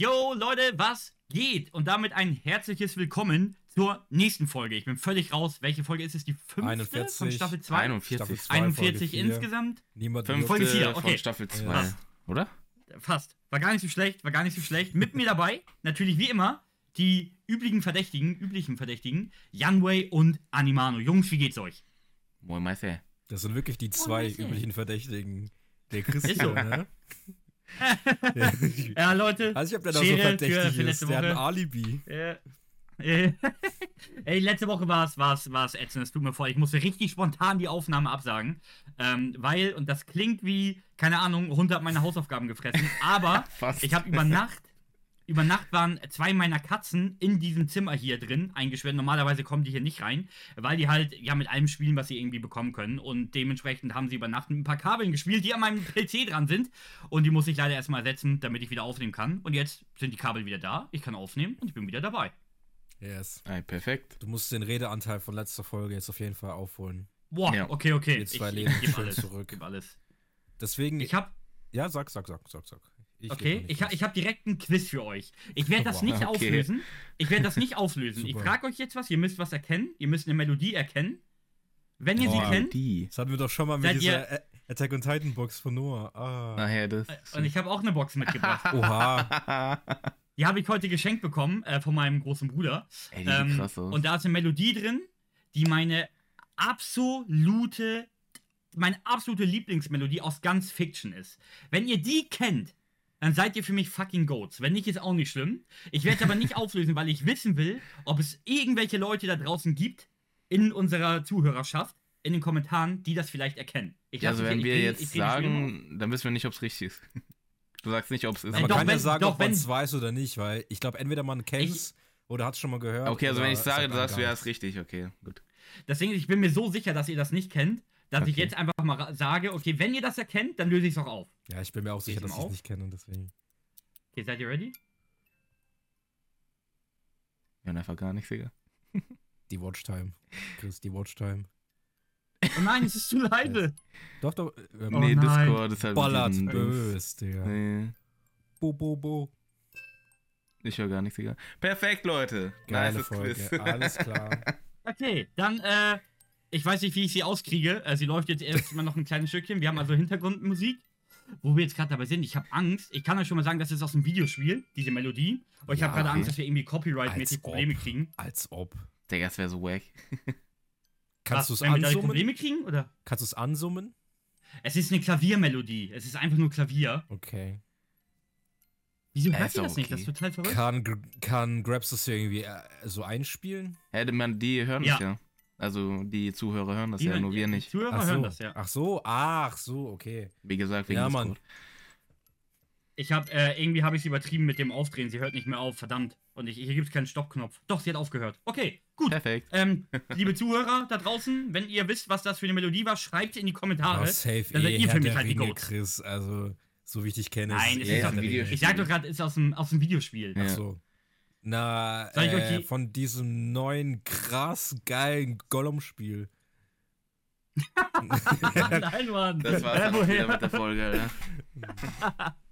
Yo, Leute, was geht? Und damit ein herzliches Willkommen zur nächsten Folge. Ich bin völlig raus. Welche Folge ist es? Die fünfte 41. von Staffel 2? 41. Staffel zwei, 41 Folge vier. insgesamt? Niemand Fünfte Folge vier, okay. von Staffel 2. Ja. Oder? Fast. War gar nicht so schlecht, war gar nicht so schlecht. Mit mir dabei, natürlich wie immer, die üblichen Verdächtigen, üblichen Verdächtigen, Yanwei und Animano. Jungs, wie geht's euch? Moin Meister. Das sind wirklich die zwei üblichen Verdächtigen. Der Ist Christian, so. ne? Ja, Leute. Also ich hab der da so verdächtig ist. Der hat ein. Alibi. Äh, Ey, letzte Woche war es war's, war's ätzend, es tut mir voll. Ich musste richtig spontan die Aufnahme absagen, ähm, weil, und das klingt wie, keine Ahnung, Hund hat meine Hausaufgaben gefressen, aber ich habe über Nacht, über Nacht waren zwei meiner Katzen in diesem Zimmer hier drin eingesperrt. Normalerweise kommen die hier nicht rein, weil die halt ja mit allem spielen, was sie irgendwie bekommen können. Und dementsprechend haben sie über Nacht mit ein paar Kabeln gespielt, die an meinem PC dran sind. Und die muss ich leider erstmal ersetzen, damit ich wieder aufnehmen kann. Und jetzt sind die Kabel wieder da, ich kann aufnehmen und ich bin wieder dabei. Yes. Ey, perfekt. Du musst den Redeanteil von letzter Folge jetzt auf jeden Fall aufholen. Boah, Ja. okay, okay. Die zwei ich, Leben ich gebe alles. zurück. Gib alles. Deswegen. Ich hab, ja, sag, sag, sag, sag, sag. Ich okay, ich, nicht ha, ich hab direkt ein Quiz für euch. Ich werde das Wow. nicht Okay. auflösen. Ich werde das nicht auflösen. ich frage euch jetzt was. Ihr müsst was erkennen. Ihr müsst eine Melodie erkennen. Wenn ihr Boah. sie kennt. Die. Das hatten wir doch schon mal mit dieser Ä- Attack on Titan Box von Noah. Ah. Nachher das. Und ich habe auch eine Box mitgebracht. Oha. Die habe ich heute geschenkt bekommen äh, von meinem großen Bruder. Ey, die Ähm, krass aus. und da ist eine Melodie drin, die meine absolute, meine absolute Lieblingsmelodie aus ganz Fiction ist. Wenn ihr die kennt, dann seid ihr für mich fucking Goats. Wenn nicht, ist auch nicht schlimm. Ich werde es aber nicht auflösen, weil ich wissen will, ob es irgendwelche Leute da draußen gibt, in unserer Zuhörerschaft, in den Kommentaren, die das vielleicht erkennen. Ich Ja, also lasse- wenn ich- wir ich- jetzt ich auf. sagen, dann wissen wir nicht, ob es richtig ist. Du sagst nicht, ob es ist. Man doch, kann ja sagen, doch, ob man es weiß oder nicht, weil ich glaube, entweder man kennt es oder hat es schon mal gehört. Okay, also wenn ich sage, du sagst, gar wäre es richtig. Okay, gut. Deswegen, ich bin mir so sicher, dass ihr das nicht kennt, dass ich Okay. jetzt einfach mal sage, okay, wenn ihr das erkennt, dann löse ich es auch auf. Ja, ich bin mir auch sicher, ich dass ich es nicht kenne und deswegen. Okay, seid ihr ready? Ja, einfach gar nichts, Digga. Die Watchtime. Chris, die Watchtime. Oh nein, es ist zu leise. Doch, doch. Ähm, Oh nee, nein. Discord ist halt. Ballert diesen Dings. bös, Digga. Nee, Bo, bo, bo. ich höre gar nichts, Digga. Perfekt, Leute. Geile Nices Folge. Quiz. Alles klar. Okay, dann, äh, ich weiß nicht, wie ich sie auskriege. Äh, sie läuft jetzt erstmal noch ein kleines Stückchen. Wir haben also Hintergrundmusik. Wo wir jetzt gerade dabei sind, ich habe Angst. Ich kann euch schon mal sagen, das ist aus dem Videospiel, diese Melodie. Und ich Ja, habe gerade okay. Angst, dass wir irgendwie copyright-mäßig ob. Probleme kriegen. Als ob. Digga, das wäre so wack. Kannst du es ansummen? Probleme kriegen, oder? Kannst du es ansummen? Es ist eine Klaviermelodie. Es ist einfach nur Klavier. Okay. Wieso hört ihr das nicht? Das ist okay. total verrückt. Kann, kann Grabs das irgendwie äh, so einspielen? Hätte man, die hören Ja. das ja. Also, die Zuhörer hören das Die ja, nur wir die nicht. Zuhörer Ach hören so. das, ja. Ach so, ach so, okay. Wie gesagt, wegen Ja, Discord. Mann. Ich habe äh, irgendwie habe ich übertrieben mit dem Aufdrehen. Sie hört nicht mehr auf, verdammt. Und ich, hier gibt es keinen Stoppknopf. Doch, sie hat aufgehört. Okay, gut. Perfekt. Ähm, liebe Zuhörer da draußen, wenn ihr wisst, was das für eine Melodie war, schreibt in die Kommentare. Oh, safe dann seid ihr für mich halt die Ringe, Goats. Chris. Also, so wie ich dich kenne. Nein, ist Ringe. Videospiel. Ich sag doch gerade, ist aus dem, aus dem Videospiel. Ja. Ach so. Na, äh, die- von diesem neuen, krass geilen Gollum-Spiel. Nein, Mann. Das war's dann wieder mit der Folge, Alter.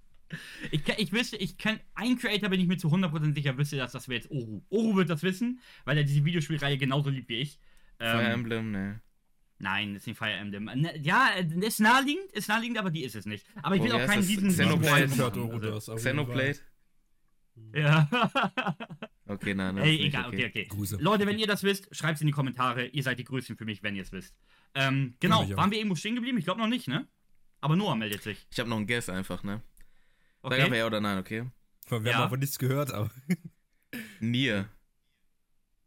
Ich, ich wüsste, ich kann, ein Creator bin ich mir zu 100% sicher, wüsste das, das wäre jetzt Oru. Oru wird das wissen, weil er diese Videospielreihe genauso liebt wie ich. Fire Ähm, Emblem, ne. nein, ist nicht Fire Emblem. Ne, Ja, äh, ist naheliegend, ist naheliegend, aber die ist es nicht. Aber ich Oh, will wie auch keinen riesen Xenoblade? Oro also. Xenoblade? Ja. Okay, nein, das Ey, egal, okay, okay. Grüße. Leute, wenn ihr das wisst, schreibt es in die Kommentare. Ihr seid die Größten für mich, wenn ihr es wisst. Ähm, genau, auch. waren wir irgendwo stehen geblieben? Ich glaube noch nicht, ne? Aber Noah meldet sich. Ich habe noch einen Guess einfach, ne? Sag Okay. einfach ja oder nein, okay? Wir Ja. haben aber nichts gehört, aber. Nier.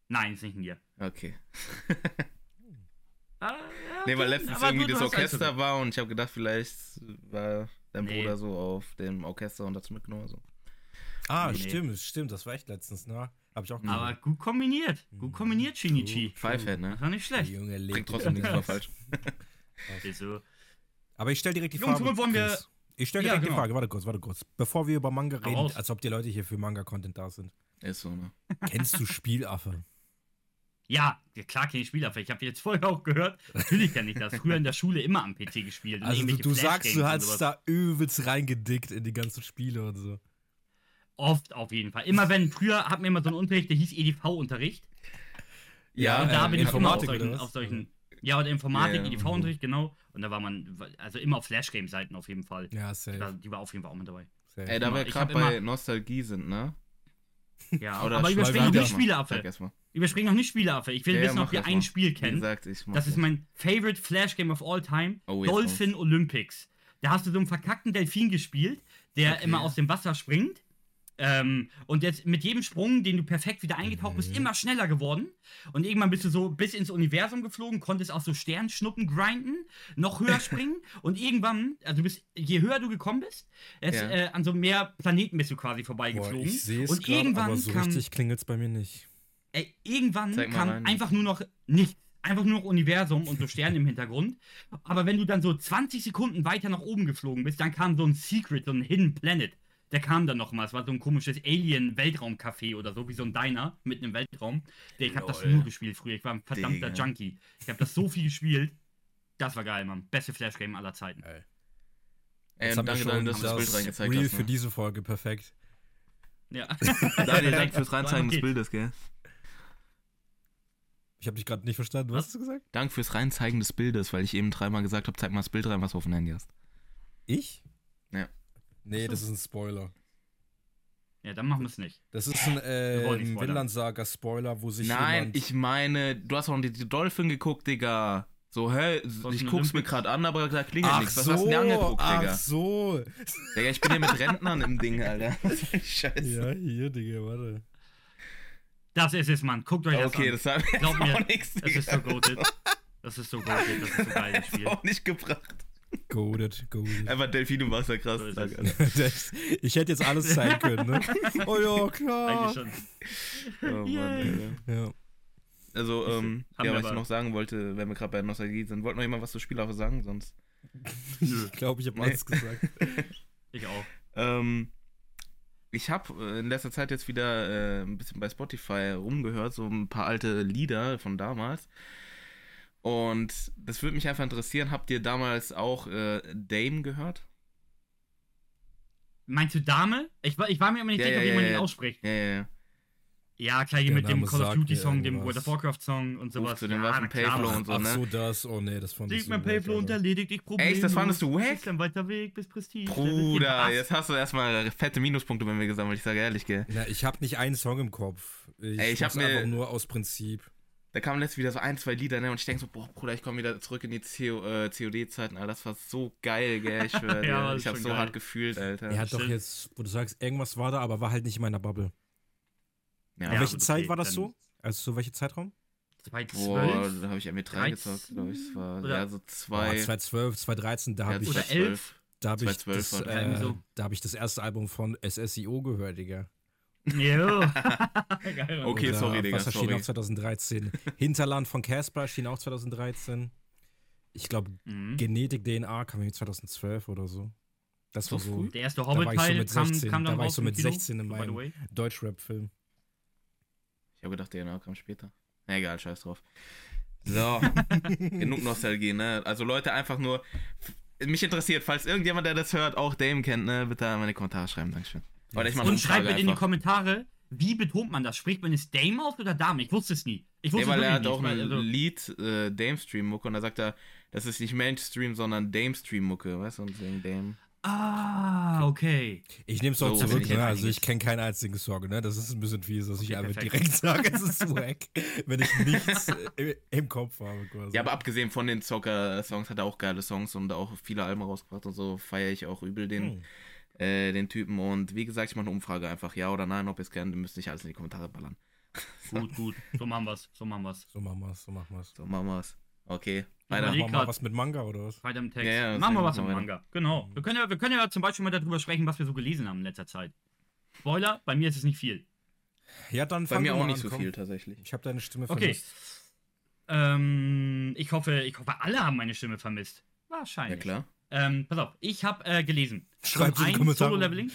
Nein, ist nicht mir. Okay. Ah, ja, Nee, weil okay, letztens aber irgendwie das Orchester war und ich habe gedacht, vielleicht war dein Nee. Bruder so auf dem Orchester und hat's mitgenommen. So. Ah, Nee, nee. stimmt, stimmt, das war echt letztens, ne? Hab ich auch Aber gehört. gut kombiniert. Gut kombiniert, Shinichi. Pfeifhead, ne? Das war nicht schlecht. Junge, Bringt lebt trotzdem nichts mal falsch. Ist so. Aber ich stell direkt die Jungs, Frage. wollen wir-. Ich stell Ja, direkt genau. die Frage, warte kurz, warte kurz. Bevor wir über Manga reden, raus. als ob die Leute hier für Manga-Content da sind. Ist so, ne? Kennst du Spielaffe? Ja, ja, klar kenne ich Spieler. Ich habe jetzt vorher auch gehört. Natürlich kenne ich das. Früher in der Schule immer am PC gespielt. Also du, du sagst, du hast da übelst reingedickt in die ganzen Spiele und so. Oft auf jeden Fall. Immer wenn, früher hatten wir immer so einen Unterricht, der hieß EDV-Unterricht. Ja, und da ähm, bin ich immer auf solchen, auf solchen ja, oder Informatik, ja. EDV-Unterricht, genau. Und da war man, also immer auf Flash-Game-Seiten auf jeden Fall. Ja, Da, safe. die war auf jeden Fall auch mit dabei. safe. Ey, da wir gerade bei immer- Nostalgie sind, ne? Ja, Oder aber schmeiß überspringen noch nicht Spieleaffe. erstmal. Überspringen noch nicht Spieleaffe. Ich will Ja, ja, wissen, ob ihr ein mal. Spiel Wie kennt. gesagt, Das ist mein favorite Flash Game of all time. Oh, Dolphin Olympics. Da hast du so einen verkackten Delfin gespielt, der Okay. immer aus dem Wasser springt. Ähm, und jetzt mit jedem Sprung, den du perfekt wieder eingetaucht Mhm. bist, immer schneller geworden. Und irgendwann bist du so bis ins Universum geflogen, konntest auch so Sternschnuppen grinden, noch höher springen. und irgendwann, also du bist, je höher du gekommen bist, es, Ja. äh, an so mehr Planeten bist du quasi Boah, vorbeigeflogen. ich sehe es irgendwann aber so kam richtig klingelt's bei mir nicht. Ey, irgendwann kam rein. einfach nur noch nichts. Einfach nur noch Universum und so Sterne im Hintergrund. Aber wenn du dann so 20 Sekunden weiter nach oben geflogen bist, dann kam so ein Secret, so ein Hidden Planet. Der kam dann noch mal. Es war so ein komisches Alien-Weltraum-Café oder so, wie so ein Diner mitten im Weltraum. Der, ich habe das nur gespielt früher. Ich war ein verdammter Digga. Junkie. Ich habe das so viel gespielt. Das war geil, Mann. Beste Flash-Game aller Zeiten. Ey. Ey, danke, Daniel, dass schon du das Bild das reingezeigt Real hast. für Ne? diese Folge perfekt. Ja. Daniel, danke fürs Reinzeigen des. Bildes, gell? Ich habe dich gerade nicht verstanden. Was Was? hast du gesagt? Danke fürs Reinzeigen des Bildes, weil ich eben dreimal gesagt habe, zeig mal das Bild rein, was du auf dem Handy hast. Ich? Ja. Nee, das ist ein Spoiler. ja, dann machen wir es nicht. Das ist ein äh. Vinland-Saga-Spoiler, wo sich Nein, ich meine, du hast auch die, die Dolphin geguckt, Digga. So, hä? Ich Dolphin guck's mir gerade an, aber da klingelt Ach nichts. Was so, hast du denn angeguckt, ach Digga? so. Digga, ich bin hier mit Rentnern im Ding, Alter. Scheiße. Ja, hier, Digga, warte. Das ist es, Mann. Guckt euch das okay, an. das hat mir Glaub mir, nichts, Das ist so goated. Das ist so goated. Das ist so geil, das Spiel. auch nicht gebracht. Goated, goated. Einfach Delfin im Wasser, krass. Das- ich hätte jetzt alles zeigen können, ne? Oh ja, klar. Eigentlich schon. Oh Mann. Ja. Also, ähm, ja, was ich noch sagen wollte, wenn wir gerade bei Nostalgie sind, wollten noch jemand was zu Spielaufe sagen, sonst. Ich glaube, ich habe Nee. alles gesagt. ich auch. Ähm, ich habe äh, in letzter Zeit jetzt wieder äh, ein bisschen bei Spotify rumgehört, so ein paar alte Lieder von damals. Und das würde mich einfach interessieren, habt ihr damals auch äh, Dame gehört? Meinst du Dame? Ich war, ich war mir immer nicht Ja, sicher, ja, wie man ja. den ausspricht. Ja, ja, ja. Klar, hier mit dem Call of Duty Song, dem. World of Warcraft Song und sowas. zu den ja, Waffen. Payflow und so, Ach ne? so, das. Oh nee, das fand ich so mein Payflow und erledigt dich Problem. Echt, das fandest du wack? Ist ein weiter Weg bis Prestige. Bruder, jetzt hast du erstmal fette Minuspunkte bei mir gesammelt, ich sage ehrlich, gell. Na, ich habe nicht einen Song im Kopf. Ich, Ey, ich hab mir- einfach nur aus Prinzip. Da kamen letztens wieder so ein, zwei Lieder, ne? Und ich denke so, boah, Bruder, ich komme wieder zurück in die CO, äh, COD-Zeiten, Alter. Das war so geil, gell? Ich. Ja, ich schon so geil. hart gefühlt, Alter. Er hat doch jetzt, wo du sagst, irgendwas war da, aber war halt nicht in meiner Bubble. Ja, Ja, welche gut, Zeit okay, war das so? Also so welcher Zeitraum? 2012? Boah, da habe ich MW3 13? gezockt, glaube ich. Es war ja so zwei. 2012, 2013, da ja, habe ich, Oder 2012. 11? da hab ich, 2012 das, war das. äh, so. da hab ich das erste Album von SSIO gehört, Digga. Jo. Geil, Okay, Oder sorry, Digga, Was erschien sorry. auch 2013? Hinterland von Casper erschien auch 2013. Ich glaube, Mhm. Genetik DNA kam irgendwie 2012 oder so. Das war So früh? Der erste war ich so Hobbit-Teil mit kam, 16, kam dann da war ich so mit Kino, 16 in meinem-. Deutschrap-Film. Ich habe gedacht, DNA kam später. Na, egal, scheiß drauf. So, genug Nostalgie, ne? Also Leute, einfach nur. Mich interessiert, falls irgendjemand, der das hört, auch Dame kennt, ne? Bitte mal in die Kommentare schreiben, Dankeschön. Oder ich mache Und schreibt bitte in die einfach. Kommentare, wie betont man das? Spricht man es Dame aus oder Dame? Ich wusste es nie. Ich Nee, wusste weil es er hat auch nicht. ein weil, also, Lied, äh, Dame-Stream-Mucke, und da sagt er, das ist nicht Mainstream, sondern Dame-Stream-Mucke, weißt du? Und deswegen Dame. ah, okay. Ich nehme es auch So, zurück, ich ne? Also ich kenne keinen einzigen Song, ne? Das ist ein bisschen fies, dass ich Okay, einfach perfekt. direkt sage, es ist wack, wenn ich nichts äh, im Kopf habe quasi. Ja, aber abgesehen von den Zocker-Songs hat er auch geile Songs und auch viele Alben rausgebracht und so feiere ich auch übel den, Hm. Äh, den Typen. Und wie gesagt, ich mache eine Umfrage einfach, ja oder nein, ob ihr es kennt. Ihr müsst nicht alles in die Kommentare ballern. Gut, gut. So machen wir's. So machen wir's. So machen wir's, so machen wir's. So, machen wir's. Okay, Ich weiter. Machen wir mal was mit Manga oder was? Weiter im Text. Ja, ja, machen wir was wir weiter. Manga. Genau. Wir können, ja, wir können ja zum Beispiel mal darüber sprechen, was wir so gelesen haben in letzter Zeit. Spoiler, bei mir ist es nicht viel. Ja, dann Bei mir auch nicht an, so komm. viel tatsächlich. Ich habe deine Stimme Okay. vermisst. Ähm, ich hoffe, ich hoffe, alle haben meine Stimme vermisst. Ja, Wahrscheinlich. klar. Ähm, pass auf, ich habe äh, gelesen. Schreib's in die Zum einen Kommentare. Solo-Leveling.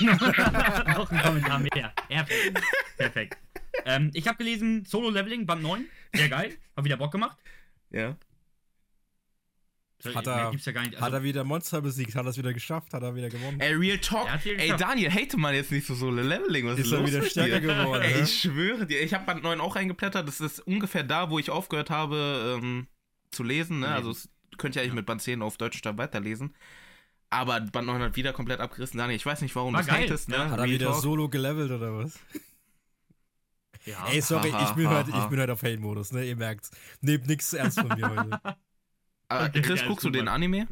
Noch ein Kommentar mehr. Perfekt. Perfekt. Ähm, ich habe gelesen Solo-Leveling, Band 9. Sehr geil. Hab wieder Bock gemacht. Ja. Hat er, gibt's ja gar nicht. hat Also, er wieder Monster besiegt? Hat er es wieder geschafft? Hat er wieder gewonnen? Ey, Real Talk. Hat Ey. Daniel, hate mal jetzt nicht so Solo Leveling. Was ist, Ist er los wieder stärker dir? geworden, Ey, hä? ich schwöre dir, ich habe Band 9 auch reingeplättert. Das ist ungefähr da, wo ich aufgehört habe ähm, zu lesen. Ne? Also, es könnte ich eigentlich Ja. mit Band 10 auf Deutsch Stab weiterlesen. Aber Band 9 hat wieder komplett abgerissen. Daniel, ich weiß nicht, warum War du geil, hatest, ne? ja. Hat er wieder Talk. solo gelevelt oder was? ja. Ey, sorry, ich bin heute, ha. ich bin heute auf Hate-Modus, ne? Ihr merkt's. Nehmt nichts ernst von mir heute. Okay, Chris, guckst du den. Anime?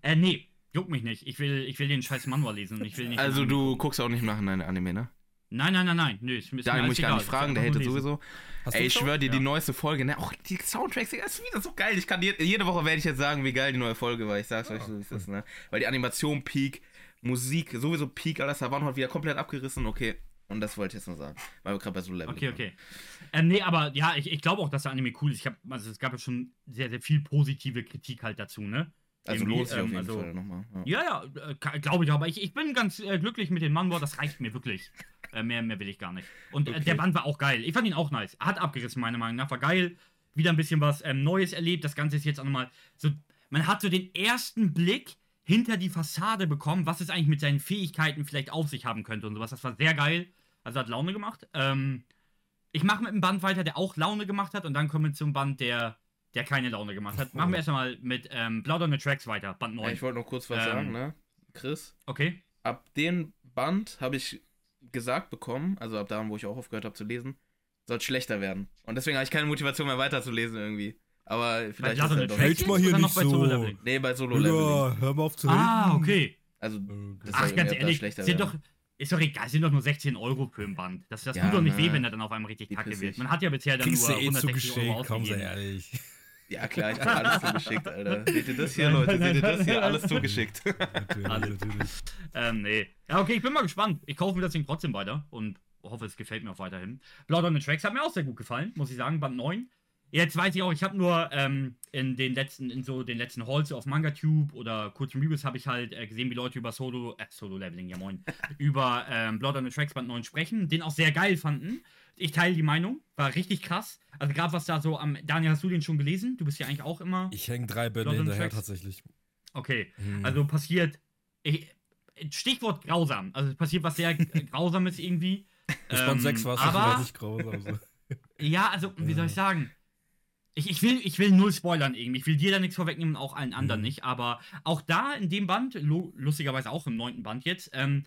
Äh, nee, juckt mich nicht. Ich will, ich will den scheiß Manual lesen und ich will nicht. Also, du gucken. guckst auch nicht nach einem Anime, ne? Nein, nein, nein, nein. Nö, ist, ist Daniel mir muss ich gar nicht fragen, der lesen. sowieso. Hast Ey, ich schwöre dir, die Ja. neueste Folge, ne? Auch die Soundtracks, das ist wieder so geil. Ich kann dir, jede Woche werde ich jetzt sagen, wie geil die neue Folge war. Ich sag's euch so, wie es ist, ne? Weil die Animation Peak, Musik sowieso Peak, alles, da waren heute wieder komplett abgerissen, okay. Und das wollte ich jetzt nur sagen, weil wir gerade bei so Level Okay, okay. Ähm, nee, aber ja, ich, ich glaube auch, dass der Anime cool ist. Ich hab, also es gab ja schon sehr, sehr viel positive Kritik halt dazu, ne? Also lohnt sich auf ähm, jeden also- Fall nochmal. Ja. Ja, ja, äh, glaube ich, aber ich, ich bin ganz äh, glücklich mit dem Manwar, das reicht mir wirklich. Äh, mehr, mehr will ich gar nicht. Und äh, Okay. der Band war auch geil. Ich fand ihn auch nice. Hat abgerissen, meiner Meinung nach. War geil. Wieder ein bisschen was ähm, Neues erlebt. Das Ganze ist jetzt auch nochmal so. Man hat so den ersten Blick hinter die Fassade bekommen, was es eigentlich mit seinen Fähigkeiten vielleicht auf sich haben könnte und sowas. Das war sehr geil. Also hat Laune gemacht. Ähm, ich mache mit einem Band weiter, der auch Laune gemacht hat, und dann kommen wir zum Band, der, der keine Laune gemacht hat. Machen wir erstmal mit ähm, Blood on the Tracks weiter, Band 9. Ey, ich wollte noch kurz was Ähm, sagen, ne? Chris, okay. ab dem Band habe ich gesagt bekommen, also ab da, wo ich auch aufgehört habe zu lesen, soll es schlechter werden. Und deswegen habe ich keine Motivation mehr weiterzulesen irgendwie. Aber vielleicht ist on er doch nicht. mal hier nicht bei so. Nee, bei Solo Leveling. Ja, hör mal auf zu Ah, haten. okay. Also, Okay. das Ach, ganz ehrlich, schlechter sind werden. doch, ist doch egal, sind doch nur 16 Euro für ein Band. Das, das Ja, tut doch nicht ne. weh, wenn er dann auf einmal richtig kacke wird. Man hat ja bisher dann Kriegst nur eh 160 Euro zugeschickt, komm, sei ausgegeben. ehrlich. Ja, klar, ich hab alles zugeschickt, Alter. Seht ihr das hier, Leute? Seht ihr das hier? Alles zugeschickt. Natürlich, Alles. natürlich. Ähm, nee. Ja, okay, ich bin mal gespannt. Ich kaufe mir das Ding trotzdem weiter und hoffe, es gefällt mir auch weiterhin. Blood on the Tracks hat mir auch sehr gut gefallen, muss ich sagen, Band 9. Jetzt weiß ich auch, ich habe nur ähm, in den letzten, in so den letzten Halls auf MangaTube oder kurzen Reviews habe ich halt äh, gesehen, wie Leute über Solo, äh, Solo-Leveling, ja moin, über ähm, Blood on the Tracks Band 9 sprechen, den auch sehr geil fanden. Ich teile die Meinung, war richtig krass. Also gerade was da so am, Daniel, hast du den schon gelesen? Du bist ja eigentlich auch immer. Ich hänge drei Bände hinterher Tracks? tatsächlich. Okay, Hm. also passiert. Ich, Stichwort grausam. Also es passiert was sehr Grausames irgendwie. Band Ähm, 6 war es aber nicht grausam. So. ja, also wie soll ich sagen? Ich, ich, will, ich will null spoilern irgendwie. Ich will dir da nichts vorwegnehmen, auch allen anderen Mhm. nicht. Aber auch da in dem Band, lu- lustigerweise auch im neunten Band jetzt, ähm,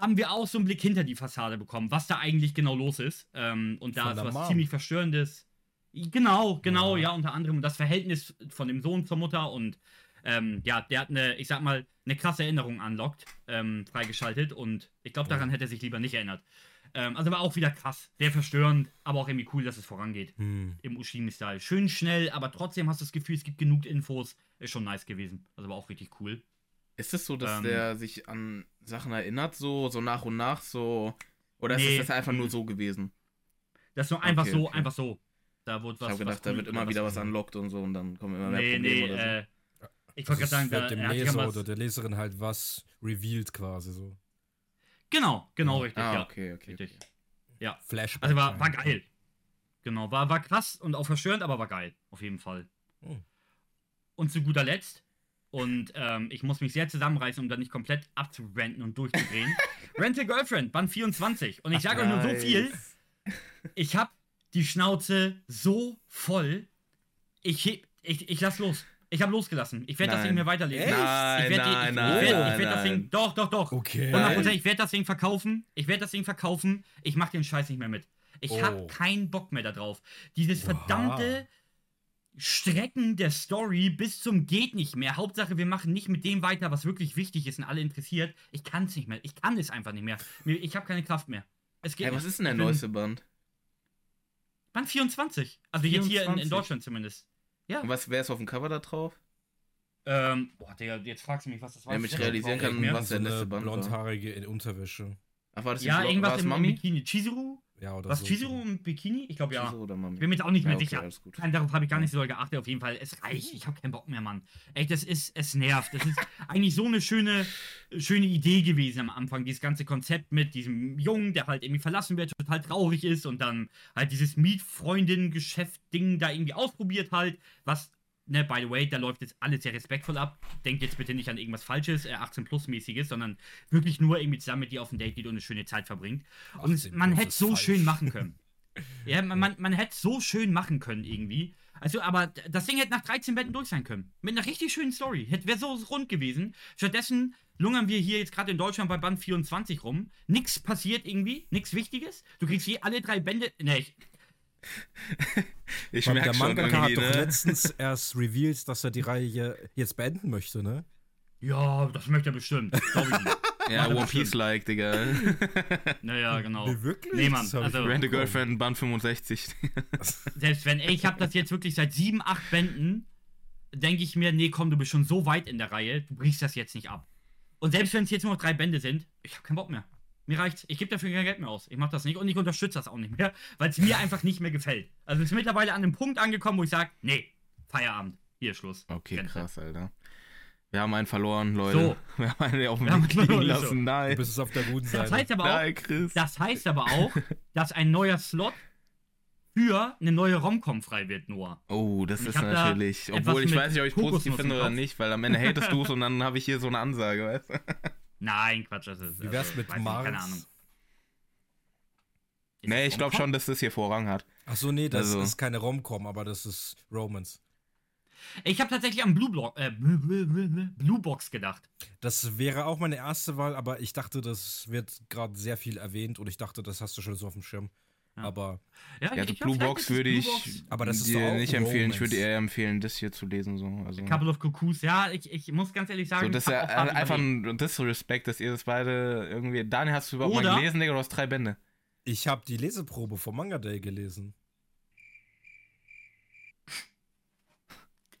haben wir auch so einen Blick hinter die Fassade bekommen, was da eigentlich genau los ist. Ähm, und da ist was Mom. ziemlich Verstörendes. Genau, genau, Ja. ja, unter anderem das Verhältnis von dem Sohn zur Mutter und ähm, ja, der hat eine, ich sag mal, eine krasse Erinnerung unlocked, ähm, freigeschaltet und ich glaube, daran hätte er sich lieber nicht erinnert. Ähm, also war auch wieder krass, sehr verstörend, aber auch irgendwie cool, dass es vorangeht Hm. im Ushimi-Style. Schön schnell, aber trotzdem hast du das Gefühl, es gibt genug Infos. Ist schon nice gewesen. Also war auch richtig cool. Ist es so, dass Ähm. der sich an Sachen erinnert, so, so nach und nach, so? Oder Nee. ist das einfach nur so gewesen? Das ist nur einfach Okay, so, okay. einfach so. Da wurde was. ich habe gedacht, was da cool wird immer wieder was unlocked und so und dann kommen immer mehr Nee, Probleme nee, oder so. äh. Ich wollte gerade sagen, da, dem er Leser oder der Leserin halt was revealed quasi so. Genau, genau, richtig, ah, ja. okay, okay. Richtig. okay. Ja. Flashback. Also war, war geil. Genau, war, war krass und auch verstörend, aber war geil. Auf jeden Fall. Oh. Und zu guter Letzt, und ähm, ich muss mich sehr zusammenreißen, um da nicht komplett abzurenten und durchzudrehen. Rental Girlfriend, Band 24. Und ich sage euch nur so viel. Ich habe die Schnauze so voll. Ich, heb- ich, ich lass los. Ich habe losgelassen. Ich werde das. Ding mir weiterlesen. Nein, ich werd, nein, ich, nein, ich werd, nein, werd das. Ding. Doch, doch, doch. Okay. 100%, ich werde das Ding verkaufen. Ich werde das Ding verkaufen. Ich mache den Scheiß nicht mehr mit. Ich Oh. habe keinen Bock mehr darauf. Dieses Oha. verdammte Strecken der Story bis zum geht nicht mehr. Hauptsache, wir machen nicht mit dem weiter, was wirklich wichtig ist und alle interessiert. Ich kann es nicht mehr. Ich kann es einfach nicht mehr. Ich habe keine Kraft mehr. Es geht Hey, was ist denn der neueste Band? Band 24. Also jetzt hier in, in 24. Deutschland zumindest. Ja. Und was, wer ist auf dem Cover da drauf? Ähm, boah, Digga, jetzt fragst du mich, was das war. Damit ich realisieren kann, was der letzte Band war. blondhaarige in Unterwäsche. Ach, war das Ja, war irgendwas es im, im Mami? Bikini. Chizuru? Ja, oder Was, so. Chizuru im Bikini? Ich glaube ja. Chizuru oder Mami? Ich bin mir jetzt auch nicht mehr Ja, okay, sicher. alles gut. Nein, darauf habe ich gar nicht so doll geachtet. Auf jeden Fall, es reicht. Ich habe keinen Bock mehr, Mann. Echt, das ist, es nervt. Das ist eigentlich so eine schöne, schöne Idee gewesen am Anfang. Dieses ganze Konzept mit diesem Jungen, der halt irgendwie verlassen wird, total traurig ist und dann halt dieses Mietfreundin-Geschäft-Ding da irgendwie ausprobiert halt, was ne, by the way, da läuft jetzt alles sehr respektvoll ab. Denkt jetzt bitte nicht an irgendwas Falsches, äh, 18-Plus-mäßiges, sondern wirklich nur irgendwie zusammen mit dir auf ein Date geht und eine schöne Zeit verbringt. Und 18 man hätte so falsch. schön machen können. Ja, man, man, man hätte so schön machen können irgendwie. Also, aber das Ding hätte nach 13 Betten durch sein können. Mit einer richtig schönen Story. Hätte wäre so rund gewesen. Stattdessen lungern wir hier jetzt gerade in Deutschland bei Band 24 rum. Nix passiert irgendwie, nix Wichtiges. Du kriegst je alle drei Bände. Ne, ich, Ich Mann, merke der schon Mangaka hat doch ne? letztens erst revealed, dass er die Reihe jetzt beenden möchte, ne? ja, das möchte er bestimmt. Glaub ich nicht. Ja, One. Piece-like, Digga. Naja, genau. Nee, wirklich? Nee, Mann, hab also- nicht Rent a. Girlfriend, Band 65. Selbst wenn, ey, ich habe das jetzt wirklich seit sieben, acht Bänden, denke ich mir, nee, komm, du bist schon so weit in der Reihe, du brichst das jetzt nicht ab. Und selbst wenn es jetzt nur noch drei Bände sind, ich habe keinen Bock mehr. Mir reicht's. Ich gebe dafür kein Geld mehr aus. Ich mache das nicht und ich unterstütze das auch nicht mehr, weil es mir einfach nicht mehr gefällt. Also es ist mittlerweile an einem Punkt angekommen, wo ich sage, nee, Feierabend. Hier Schluss. Okay, Grenze. krass, Alter. Wir haben einen verloren, Leute. So. Wir haben einen auf dem Weg liegen lassen. so. Du Nein. bist es auf der guten Das Seite. heißt aber auch, Nein, Chris. das heißt aber auch, dass ein neuer Slot für eine neue Romcom frei wird, Noah. Oh, das ist da natürlich. Obwohl ich weiß nicht, ob ich Kokosnuss positiv finde oder nicht, weil am Ende hatest du es und dann habe ich hier so eine Ansage, weißt du? Nein, Quatsch, das ist. Wie wär's also, mit weiß nicht, Mars? Keine Ahnung. Ist Nee, ich glaube schon, dass das hier Vorrang hat. Ach so, nee, das Also- ist keine Rom-Com, aber das ist Romance. Ich habe tatsächlich an Blue, Block, äh, Blue Box gedacht. Das wäre auch meine erste Wahl, aber ich dachte, das wird gerade sehr viel erwähnt und ich dachte, das hast du schon so auf dem Schirm. Ja. Aber Ja, Ja, also ich glaub, Blue Box würde ich Box. Aber das ist dir nicht empfehlen. Ich Romance. würde eher empfehlen, das hier zu lesen. So. Also, Couple of Cuckoos, ja, ich, ich muss ganz ehrlich sagen, so, das ist ich ja einfach ein Disrespect, dass ihr das beide irgendwie. Daniel, hast du überhaupt Oder- mal gelesen, Digga? Du hast drei Bände. ich habe die Leseprobe vom Manga Day gelesen.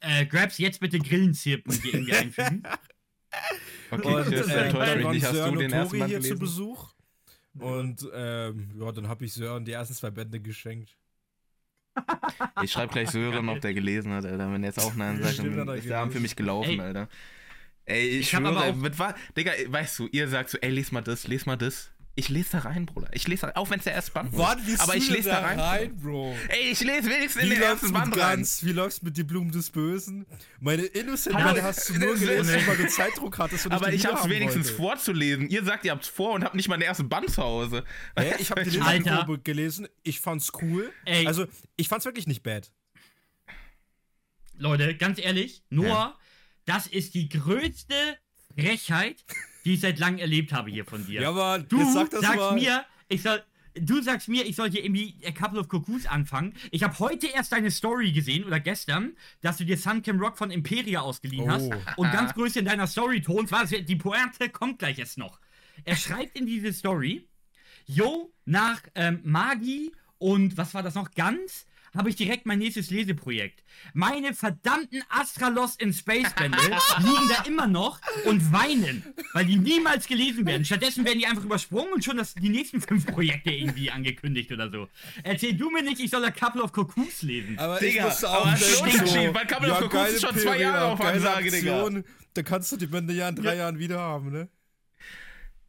Äh, Grabs, jetzt bitte Grillenzirpen hier irgendwie einfügen. Okay, Und Chris, äh, enttäuscht mich nicht. Hast du den ersten Band hier zu gelesen? Besuch. Und ähm, ja, dann habe ich Sören die ersten zwei Bände geschenkt. Ich schreibe gleich Sören, ob der gelesen hat, Alter. Wenn er jetzt auch Nein sagt, dann ist der Abend für mich gelaufen, Ey. Alter. Ey, ich, Ich hab aber schwöre, auch- mit was, Digga, weißt du, ihr sagt so, ey, les mal das, les mal das. Ich lese da rein, Bruder. Ich lese da, auch wenn es der erste Band ist. Aber ich lese da rein. Bro? Ey, ich lese wenigstens in den ersten Band rein. Gans? Wie läuft's mit die Blumen des Bösen? Meine Innocent Hallo, hast du nur gelesen, weil du Zeitdruck hattest und Aber die ich hab's wenigstens wollte. vorzulesen. Ihr sagt, ihr habt's vor und habt nicht mal den ersten Band zu Hause. Hä? Ich habe die. Leseprobe gelesen. Ich fand's cool. Ey. Also, ich fand's wirklich nicht bad. Leute, ganz ehrlich, Noah, das ist die größte Frechheit, die ich seit langem erlebt habe hier von dir. Ja, aber Du sag sagst mal. mir, ich soll. Du sagst mir, ich soll hier irgendwie A Couple of Cuckoos anfangen. Ich habe heute erst deine Story gesehen oder gestern, dass du dir Sun Kim Rock von Imperia ausgeliehen Oh. hast und ganz größte in deiner Story tonst. Was? Die Pointe kommt gleich jetzt noch. Er schreibt in diese Story, yo, nach ähm, Magi und was war das noch? Ganz habe ich direkt mein nächstes Leseprojekt. Meine verdammten Astralos in Space Bände liegen da immer noch und weinen, weil die niemals gelesen werden. Stattdessen werden die einfach übersprungen und schon das, die nächsten fünf Projekte irgendwie angekündigt oder so. Erzähl du mir nicht, ich soll A Couple of Cuckoos lesen. Aber Digga, ich musste aber auch das ist denken, Unterschied, so, weil Couple of Cuckoos geile ist schon zwei Peria, Jahre auf Ansage, Digga. Da kannst du die Bände ja in drei Jahren wieder haben, ne?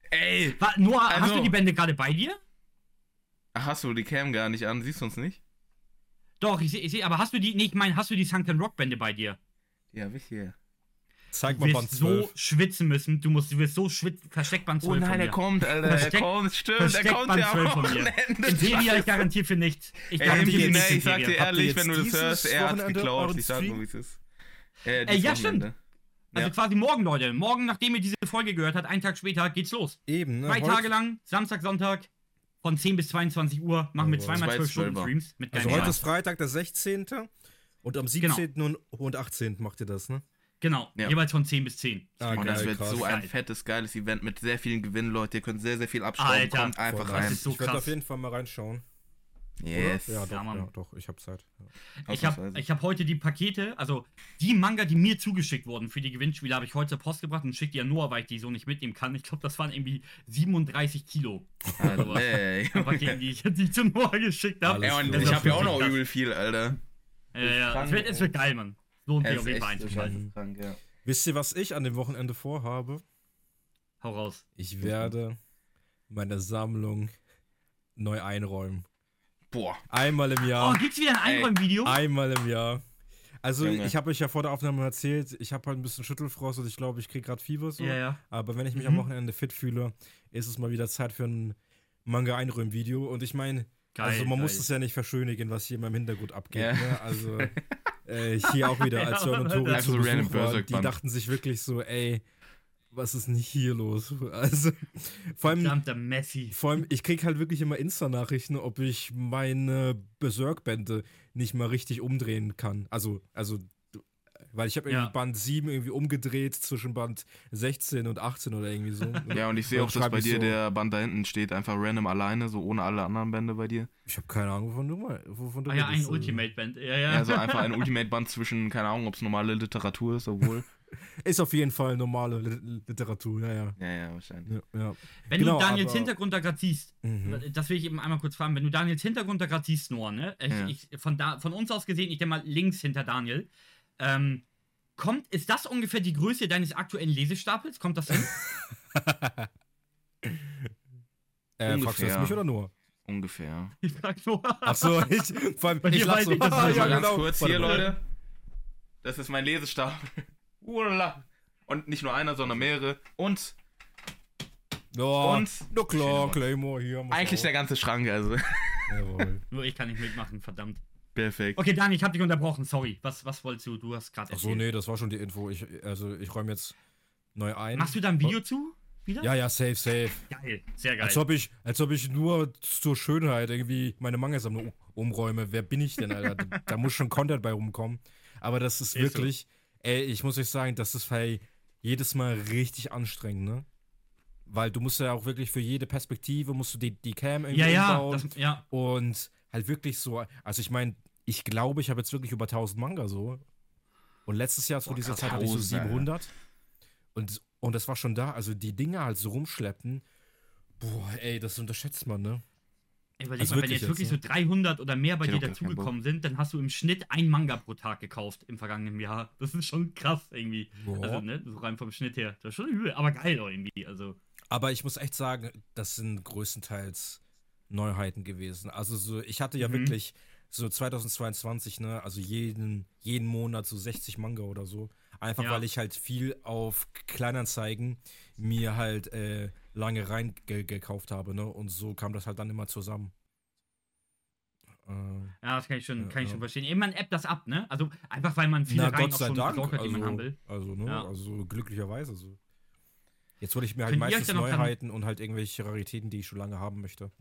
Ey. Noah, hast Also- du die Bände gerade bei dir? Ach, hast du die Cam gar nicht an? Siehst du uns nicht? Doch, ich sehe, ich seh, aber hast du die, nee, ich meine, hast du die Sunken Rock Bände bei dir? Die hab ich hier. Zeig Du mal Band wirst so 12. schwitzen müssen, du musst, du wirst so schwitzen, versteckt Band 12 Oh nein, von er kommt, Alter. Er Versteckt- kommt, stimmt, er Versteckt kommt Band ja 12 am von mir. Imperia, ich garantiere für nichts. Ich garantiere für nichts. ich sag dir ehrlich, wenn du das hörst, er hat's Wochenende geklaut. Ich sag nur, wie es ist. Äh, ja, stimmt. Also Ja. quasi morgen, Leute. Morgen, nachdem ihr diese Folge gehört habt, einen Tag später, geht's los. Eben, ne? Drei Heute- Tage lang, Samstag, Sonntag, von 10 bis 22 Uhr, machen wir Oh, zweimal zwei 12 Stunden. Streams. Mit Also heute ist Freitag, der 16. Und am 17. Und, und 18. macht ihr das, ne? Genau, Ja. jeweils von 10 bis 10. Ah, Und das geil, wird krass. so ein fettes, geiles Event mit sehr vielen Gewinnen, Leute. Ihr könnt sehr, sehr viel abstauben. Alter, Kommt einfach rein. Das ist so ich werde auf jeden Fall mal reinschauen. Yes. Ja, doch, Ja, Mann. ja, doch, ich hab Zeit. Ja. Ich habe ich hab heute die Pakete, also die Manga, die mir zugeschickt wurden für die Gewinnspiele, habe ich heute zur Post gebracht und schicke die an Noah, weil ich die so nicht mitnehmen kann. Ich glaube, das waren irgendwie 37 Kilo. An Paketen, die ich, die ich zu Noah geschickt habe. Ey, und ich habe ja auch noch übel viel, Alter. Ja, ja, es wird, es wird geil, Mann. Lohnt sich auf jeden Fall einzuschalten. krank, ja. Wisst ihr, was ich an dem Wochenende vorhabe? Hau raus. Ich werde meine Sammlung neu einräumen. Boah. Einmal im Oh, Jahr. gibt's wieder ein Einräumvideo? Einmal im Jahr. Also Junge. ich habe euch ja vor der Aufnahme erzählt, ich habe halt ein bisschen Schüttelfrost und ich glaube, ich kriege gerade Fieber so. Ja, ja. Aber wenn ich mich Mhm. am Wochenende fit fühle, ist es mal wieder Zeit für ein Manga-Einräum-Video. Und ich meine, also man muss geil. es ja nicht verschönigen, was hier in meinem Hintergrund abgeht. Ja. Ne? Also äh, hier auch wieder, als Sören und Tori zu Also random Besuch waren, die dachten sich wirklich so, ey, was ist denn hier los? Also vor allem, Verdammter Messi. vor allem ich krieg halt wirklich immer Insta-Nachrichten, ob ich meine Berserk-Bände nicht mal richtig umdrehen kann. Also, also weil ich habe irgendwie Ja. Band 7 irgendwie umgedreht zwischen Band 16 und 18 oder irgendwie so. Ja, und ich sehe auch, dass bei dir so- der Band da hinten steht, einfach random alleine, so ohne alle anderen Bände bei dir. Ich habe keine Ahnung, wovon du mal. Wovon du Ah ja, ein also. Ultimate-Band. Ja, ja. Ja, so einfach ein Ultimate-Band zwischen, keine Ahnung, ob es normale Literatur ist, obwohl. Ist auf jeden Fall normale Lit- Literatur, ja, ja. ja, ja, wahrscheinlich. ja, ja. Wenn Genau, du Daniels aber- Hintergrund da gerade siehst, Mhm. das will ich eben einmal kurz fragen, wenn du Daniels Hintergrund da gerade siehst, Noah, ne? Ich, Ja. ich, von, da, von uns aus gesehen, ich denke mal links hinter Daniel, ähm, kommt, ist das ungefähr die Größe deines aktuellen Lesestapels? Kommt das hin? Äh, fragst du jetzt mich oder nur? Ungefähr. ich frag Noah. Achso, ich, vor allem, ich so, ich das ah, ja, ganz genau. kurz hier. Leute. Das ist mein Lesestab. Urla. Und nicht nur einer, sondern mehrere. Und Ja, Und- na klar. Claymore hier. eigentlich auch. der ganze Schrank, also. Jawohl. Nur ich kann nicht mitmachen, verdammt. Perfekt. Okay, Daniel, ich hab dich unterbrochen, sorry. Was, was wolltest du? Du hast gerade Achso, nee, das war schon die Info. Ich, also, ich räume jetzt neu ein. Machst du da ein Video zu? Wieder? Ja, ja, safe, safe. Geil, sehr geil. Als ob, ich, als ob ich nur zur Schönheit irgendwie meine Manga-Sammlung umräume. Wer bin ich denn, Alter? da, da muss schon Content bei rumkommen. Aber das ist, Ist so. Ey, ich muss euch sagen, das ist hey, jedes Mal richtig anstrengend, ne? Weil du musst ja auch wirklich für jede Perspektive, musst du die, die Cam irgendwie ja, ja, umbauen. das, ja. Und halt wirklich so, also ich meine, ich glaube, ich habe jetzt wirklich über 1000 Manga so. Und letztes Jahr zu dieser Zeit hatte ich so 1000, Alter. 700. Und, und das war schon da. Also die Dinge halt so rumschleppen. Boah, ey, das unterschätzt man, ne? Überleg Also mal, wenn wirklich jetzt wirklich jetzt, so 300 oder mehr bei dir dazugekommen sind, dann hast du im Schnitt ein Manga pro Tag gekauft im vergangenen Jahr. Das ist schon krass irgendwie. Boah. Also, ne, so rein vom Schnitt her. Das ist schon übel, aber geil auch irgendwie. Also, Aber ich muss echt sagen, das sind größtenteils Neuheiten gewesen. Also so, ich hatte ja Mhm. wirklich so 2022, ne, also jeden, jeden Monat so 60 Manga oder so. Einfach Ja. weil ich halt viel auf Kleinanzeigen mir halt äh, lange rein ge gekauft habe, ne? Und so kam das halt dann immer zusammen. Äh, ja, das kann ich schon, Ja, kann ich schon verstehen. Eben, man appt das ab, ne? Also, einfach weil man viele na, Reihen Gott auch sei schon Dank. besorgt hat, die man haben Also, will. also, ne, Ja. also glücklicherweise so. Jetzt hole ich mir halt Könnt meistens Neuheiten und halt irgendwelche Raritäten, die ich schon lange haben möchte.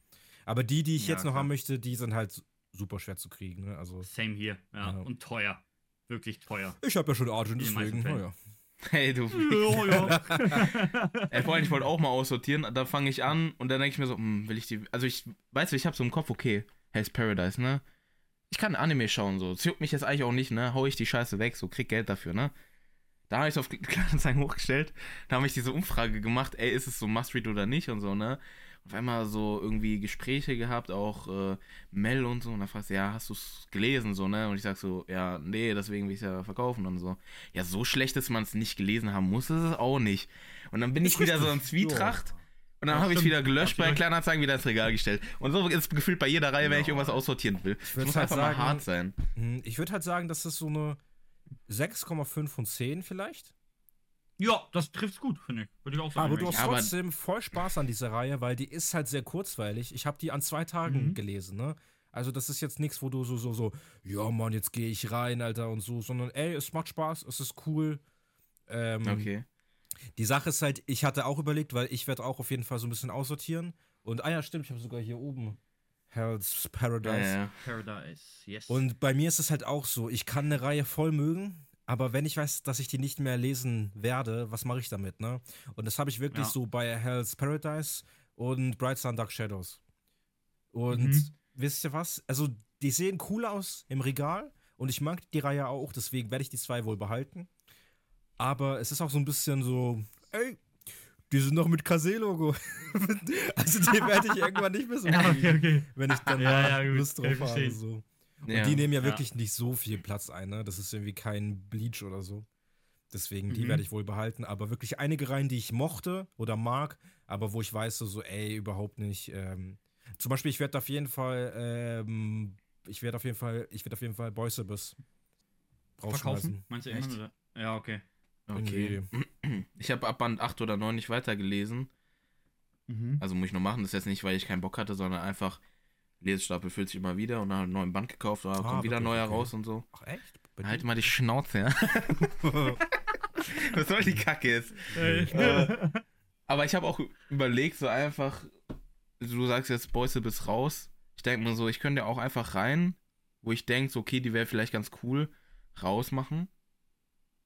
Aber die, die ich Ja, jetzt noch klar. haben möchte, die sind halt super schwer zu kriegen. Ne? Also Same hier, ja. Und teuer. Wirklich teuer. ich habe ja schon Argent, deswegen. Naja. Hey, du. ja, ja. Ey, vor allem, ich wollte auch mal aussortieren. Da fange ich an und dann denke ich mir so, hm, will ich die. Also, ich weiß, ich habe so im Kopf, okay, Hell's Paradise, ne? Ich kann Anime schauen, so. Juckt mich jetzt eigentlich auch nicht, ne? Hau ich die Scheiße weg, so, krieg Geld dafür, ne? Da habe ich es auf Kleinanzeigen hochgestellt. Da habe ich diese Umfrage gemacht, ey, ist es so Must-Read oder nicht und so, ne? Auf einmal so irgendwie Gespräche gehabt, auch äh, Mel und so. Und dann fragst du, ja, hast du es gelesen, so, ne? Und ich sag so, ja, nee, deswegen will ich es ja verkaufen und so. Ja, so schlecht, dass man es nicht gelesen haben muss, ist es auch nicht. Und dann bin ich wieder so in. Zwietracht. Und dann Ja, habe ich wieder gelöscht bei. Kleinanzeigen, wieder ins Regal gestellt. Und so ist gefühlt bei jeder Reihe, wenn ich Ja. irgendwas aussortieren will. Würd's muss halt einfach sagen- mal hart sein. Hm, Ich würde halt sagen, das ist so eine 6,5 von 10 vielleicht. Ja, das trifft's gut, finde ich. Würde ich auch sagen. Aber du hast Ja, trotzdem voll Spaß an dieser Reihe, weil die ist halt sehr kurzweilig. Ich habe die an zwei Tagen Mhm. gelesen, ne? Also das ist jetzt nichts, wo du so, so, so, ja Mann, jetzt gehe ich rein, Alter, und so, sondern ey, es macht Spaß, es ist cool. Ähm, Okay. Die Sache ist halt, ich hatte auch überlegt, weil ich werde auch auf jeden Fall so ein bisschen aussortieren. Und, ah ja, stimmt, ich habe sogar hier oben Hell's Paradise. Ja, ja. Paradise, yes. Und bei mir ist es halt auch so, ich kann eine Reihe voll mögen, aber wenn ich weiß, dass ich die nicht mehr lesen werde, was mache ich damit, ne? Und das habe ich wirklich Ja. so bei Hell's Paradise und Bright Sun Dark Shadows. Und Mhm. wisst ihr was? Also, die sehen cool aus im Regal und ich mag die Reihe auch, deswegen werde ich die zwei wohl behalten. Aber es ist auch so ein bisschen so, ey, die sind noch mit Kase-Logo. also die werde ich irgendwann nicht mehr so ja, okay, okay. wenn ich dann Ja, ja, Lust drauf habe. verstehen. So. Und Ja. die nehmen ja Ja. wirklich nicht so viel Platz ein, ne? Das ist irgendwie kein Bleach oder so. Deswegen, die Mhm. werde ich wohl behalten. Aber wirklich einige Reihen, die ich mochte oder mag, aber wo ich weiß, so, so ey, überhaupt nicht. Ähm, zum Beispiel, ich werde auf jeden Fall, ähm, ich werde auf jeden Fall, ich werde auf jeden Fall Boys Abyss verkaufen? rausschmeißen. Meinst du Echt? Oder? Ja, okay. Okay. Ich habe ab Band 8 oder 9 nicht weitergelesen. Mhm. Also muss ich noch machen. Das ist jetzt nicht, weil ich keinen Bock hatte, sondern einfach Lesestapel füllt sich immer wieder und dann halt einen neuen Band gekauft, da Ah, kommt wieder neuer okay. raus und so. Ach echt? Bei Halt mal die Schnauze, ja. Was soll die Kacke jetzt? Äh, aber ich habe auch überlegt, so einfach, du sagst jetzt Beuse bis raus. Ich denke mir so, ich könnte auch einfach rein, wo ich denke, so, okay, die wäre vielleicht ganz cool, rausmachen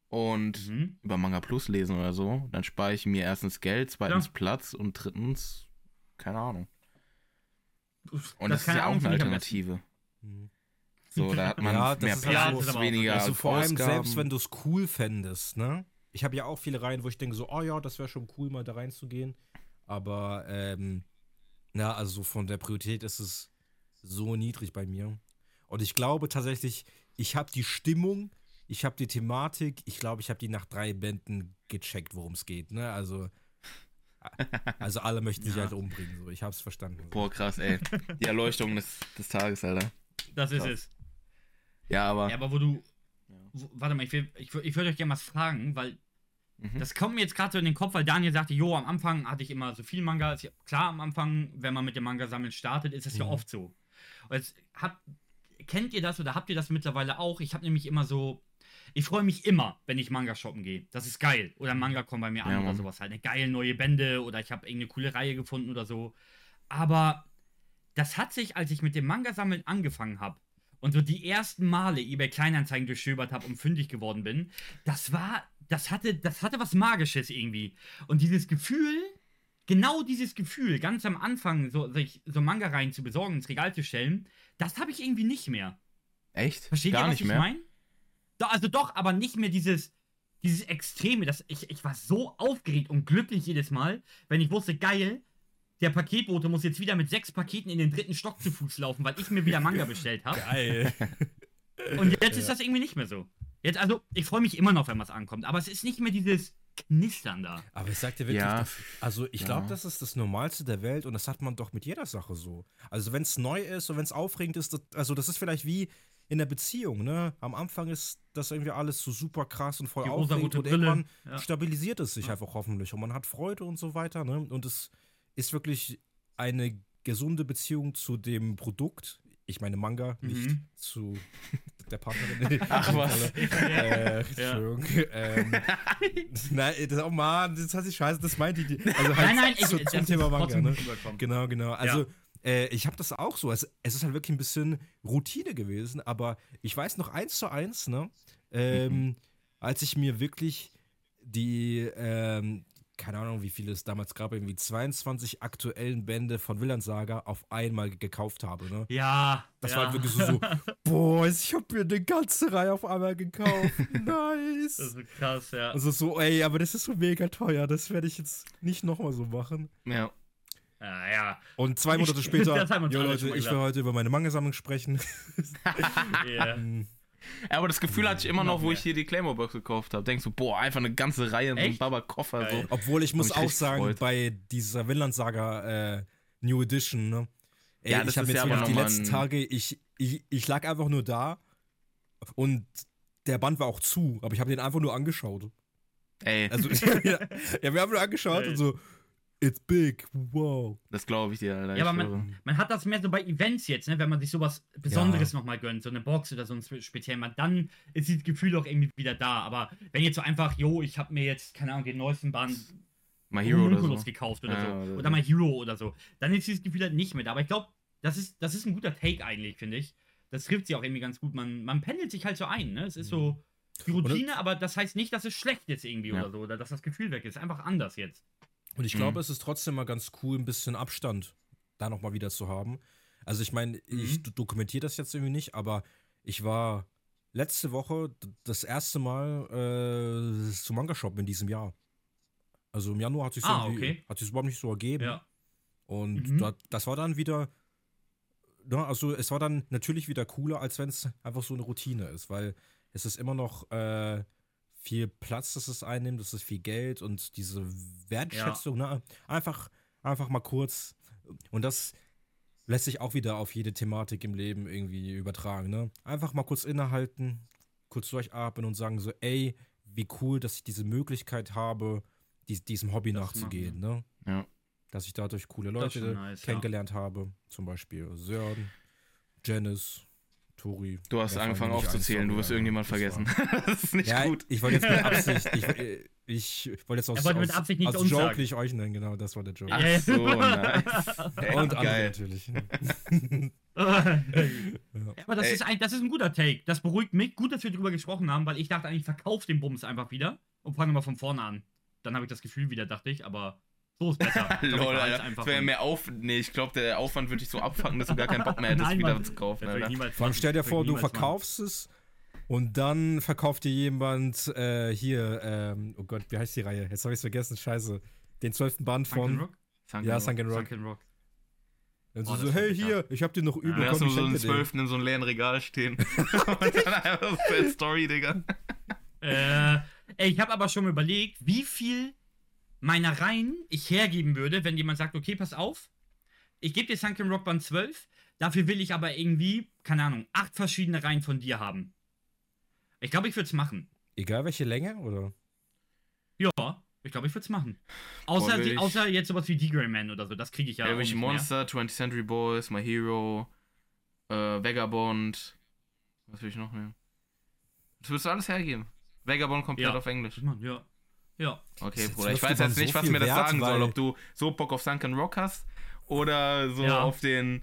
und Mhm. über Manga Plus lesen oder so. Dann spare ich mir erstens Geld, zweitens Ja. Platz und drittens, keine Ahnung. Und Das das, ist ja auch eine. Alternative. So, da hat man Ja, das mehr Platz, halt aber auch weniger Also vor allem Ausgaben. selbst wenn du es cool fändest, ne? Ich habe ja auch viele Reihen, wo ich denke so, oh ja, das wäre schon cool, mal da reinzugehen. Aber, ähm, na, also so von der Priorität ist es so niedrig bei mir. Und ich glaube tatsächlich, ich habe die Stimmung, ich habe die Thematik, ich glaube, ich habe die nach drei Bänden gecheckt, worum es geht, ne? Also, also alle möchten sich Ja. halt umbringen, so. Ich habe es verstanden. Boah, krass, ey. Die Erleuchtung des, des Tages, Alter. Das ist Krass. es. Ja, aber. Ja, aber wo du. Ja. Wo, warte mal, ich, will, ich, ich würde euch gerne was fragen, weil Mhm. das kommt mir jetzt gerade so in den Kopf, weil Daniel sagte, jo, am Anfang hatte ich immer so viel Manga. Ist ja- Klar, am Anfang, wenn man mit dem Manga sammeln startet, ist das ja Mhm. oft so. Und jetzt habt, kennt ihr das oder habt ihr das mittlerweile auch? Ich habe nämlich immer so. Ich freue mich immer, wenn ich Manga shoppen gehe. Das ist geil. Oder Manga kommt bei mir an Ja, oder sowas halt. Eine geile neue Bände oder ich habe irgendeine coole Reihe gefunden oder so. Aber das hat sich, als ich mit dem Manga-Sammeln angefangen habe und so die ersten Male eBay Kleinanzeigen durchstöbert habe und fündig geworden bin, das war, das hatte, das hatte was Magisches irgendwie. Und dieses Gefühl, genau dieses Gefühl, ganz am Anfang so, sich so Manga-Reihen zu besorgen, ins Regal zu stellen, das habe ich irgendwie nicht mehr. Echt? Versteht Gar ihr, was nicht ich mehr. meine? Also doch, aber nicht mehr dieses, dieses Extreme. Das, ich, ich war so aufgeregt und glücklich jedes Mal, wenn ich wusste, geil, der Paketbote muss jetzt wieder mit sechs Paketen in den dritten Stock zu Fuß laufen, weil ich mir wieder Manga bestellt habe. Geil. Und jetzt ist das irgendwie nicht mehr so. Jetzt, also, ich freue mich immer noch, wenn was ankommt, aber es ist nicht mehr dieses Knistern da. Aber ich sag dir wirklich, Ja. das, also ich Ja. glaube, das ist das Normalste der Welt und das hat man doch mit jeder Sache so. Also wenn es neu ist und wenn es aufregend ist, das, also das ist vielleicht wie in der Beziehung, ne? Am Anfang ist das irgendwie alles so super krass und voll Die aufregend und irgendwann ja. stabilisiert es sich Ja. einfach hoffentlich und man hat Freude und so weiter, ne? Und es ist wirklich eine gesunde Beziehung zu dem Produkt. Ich meine Manga, nicht Mhm. zu der Partnerin. Ach, was. Äh, Entschuldigung. ähm, nein, das, oh Mann, das hat sich scheiße, das meinte ich. Also halt nein, nein, ich, zu, zum Thema Manga, ne? Genau, genau. Also, äh, ich habe das auch so. Es, es ist halt wirklich ein bisschen Routine gewesen, aber ich weiß noch eins zu eins, ne? Ähm, Mhm. Als ich mir wirklich die, ähm, keine Ahnung, wie viele es damals gab, irgendwie 22 aktuellen Bände von Willand Saga auf einmal gekauft habe, ne? Ja. Das ja. war halt wirklich so, so boah, ich habe mir eine ganze Reihe auf einmal gekauft. Nice. Das ist krass, ja. Also so, ey, aber das ist so mega teuer, das werde ich jetzt nicht nochmal so machen. Ja. Ja, ja. Und zwei Monate später, Das haben wir uns jo alle Leute, ich will heute über meine Manga-Sammlung sprechen. ja. Hm, Ja, Aber das Gefühl hatte ich immer noch, wo ich hier die Claymore-Box gekauft habe. Denkst du, boah, einfach eine ganze Reihe in so einem? Baba-Koffer. So. Obwohl ich muss auch sagen, gefreut. bei dieser Vinland-Saga äh, New Edition, ne? Ey, Ja, das ich habe jetzt ja wirklich die letzten Tage, ich, ich, ich lag einfach nur da und der Band war auch zu, aber ich habe den einfach nur angeschaut. Ey, Also, ja, ja, wir haben nur angeschaut Geil. und so, it's big, wow. das glaube ich dir, Alter. Ja, aber man, man hat das mehr so bei Events jetzt, ne? wenn man sich sowas Besonderes nochmal gönnt, so eine Box oder so ein spe- speziellen Mal, dann ist das Gefühl auch irgendwie wieder da. Aber wenn jetzt so einfach, jo, ich habe mir jetzt, keine Ahnung, den neuesten Band My Hero oder so. gekauft oder Ja, so. oder Oder, mal Hero oder so. Dann ist dieses Gefühl halt nicht mit. Aber ich glaube, das ist, das ist ein guter Take eigentlich, finde ich. Das trifft sie auch irgendwie ganz gut. Man, man pendelt sich halt so ein, ne? Es ist so die Routine, aber das heißt nicht, dass es schlecht ist irgendwie Ja. oder so. Oder dass das Gefühl weg ist. Einfach anders jetzt. Und ich Mhm. glaube, es ist trotzdem mal ganz cool, ein bisschen Abstand da nochmal wieder zu haben. Also ich meine, ich Mhm. do- dokumentiere das jetzt irgendwie nicht, aber ich war letzte Woche das erste Mal äh, zum Manga-Shop in diesem Jahr. Also im Januar hat sich Ah, okay. hat sich überhaupt nicht so ergeben. Ja. Und Mhm. da, das war dann wieder, ja, also es war dann natürlich wieder cooler, als wenn es einfach so eine Routine ist, weil es ist immer noch äh, viel Platz, das es einnimmt, das ist viel Geld und diese Wertschätzung, ne? einfach, einfach mal kurz. Und das lässt sich auch wieder auf jede Thematik im Leben irgendwie übertragen, ne? Einfach mal kurz innehalten, kurz durchatmen und sagen so, ey, wie cool, dass ich diese Möglichkeit habe, dies, diesem Hobby Das nachzugehen, ne? Ja. Dass ich dadurch coole Leute nice, ja. kennengelernt habe. Zum Beispiel Sören, Janice, Tori. Du hast angefangen aufzuzählen, du wirst irgendjemand das vergessen. das ist nicht Ja, gut. ich wollte jetzt mit Absicht, ich, äh, ich wollte jetzt aus, Er wollte mit aus, Absicht nicht aus uns Joke sagen. nicht euch nennen, genau, das war der Joke. Ach so, nice. Ey, Und geil. natürlich. ja, aber das Ey. ist, ein, das ist ein guter Take. Das beruhigt mich. Gut, dass wir drüber gesprochen haben, weil ich dachte eigentlich, verkauf den Bums einfach wieder und fange mal von vorne an. Dann habe ich das Gefühl wieder, dachte ich, aber so ist besser. Lol, Alter. einfach Das wäre mehr auf. Nee, ich glaube, der Aufwand würde dich so abfangen, dass du gar keinen Bock mehr hättest, Nein, wieder Mann. zu kaufen. Vor allem stell dir vor, du niemals machen. verkaufst es und dann verkauft dir jemand äh, hier, ähm, oh Gott, wie heißt die Reihe? Jetzt habe ich es vergessen, scheiße. Den zwölften Band Sunken von. Rock? Sunken Ja, Rock. Sunken Rock. Sunken Rock. Oh, so, das so hey, hier, ich hab dir noch übel, Dann hast komm, du ich so einen. Zwölften in so einem leeren Regal stehen. und dann einfach so Sad Story, Digga. Äh, ey, ich habe aber schon mal überlegt, wie viel meiner Reihen ich hergeben würde, wenn jemand sagt, okay, pass auf, ich gebe dir Sunken Rock Band 12, dafür will ich aber irgendwie, keine Ahnung, acht verschiedene Reihen von dir haben. Ich glaube, ich würde es machen. Egal welche Länge, oder? Ja, ich glaube, ich würde es machen. Außer, Boah, die, außer jetzt sowas wie D-Grey Man oder so, das kriege ich ja, Ja, auch welche nicht mehr. Monster, 20th Century Boys, My Hero, äh, Vagabond. Was will ich noch mehr? Das würdest du alles hergeben. Vagabond komplett Ja. auf Englisch. Mann, ja. Ja. Okay, Jetzt Bruder. Ich weiß jetzt nicht, so was mir das sagen soll. Ob du so Bock auf Sunken Rock hast oder so Ja. auf den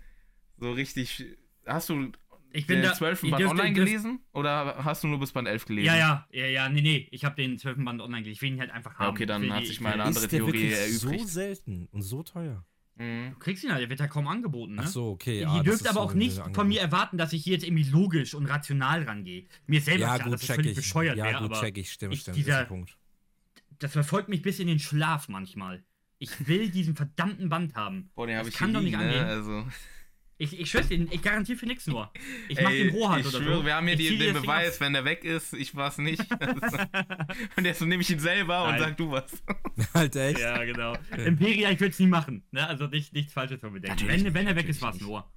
so richtig. Hast du Ich bin den da. 12. ihr Band online ihr gelesen? Oder hast du nur bis Band 11 gelesen? Ja, ja, ja, ja, nee, nee. Ich habe den 12. Band online gelesen. Ich will ihn halt einfach haben. Ja, okay, dann hat sich ich meine will- andere ist der Theorie wirklich so erübrigt. selten und so teuer? Mhm. Du kriegst ihn halt, der wird ja kaum angeboten, ne? Ach so, okay. Ihr ah, das dürft aber so auch nicht Angebot. von mir erwarten, dass ich hier jetzt irgendwie logisch und rational rangehe. Mir selber Ja, klar, gut, dass check völlig ich. bescheuert ja, wäre, gut, aber check ich. Stimmt, ich- stimmt. dieser- ist ein Punkt. Das verfolgt mich bis in den Schlaf manchmal. Ich will diesen verdammten Band haben. Boah, den habe ich kann doch nicht ne? angehen. Also. Ich, ich schwör's dir, ich garantiere für nichts nur. Ich mach Ey, den Rohat ich oder schwöre, so. wir haben hier die, den Beweis, wenn der weg ist, ich war's nicht. und jetzt nehme ich ihn selber und Nein. sag du was. Alter, echt? Ja, genau. Imperia, ich würde es nie machen. Ne? Also nicht, nichts Falsches von mir denken. Natürlich Wenn, wenn nicht, er weg ist, war's nur.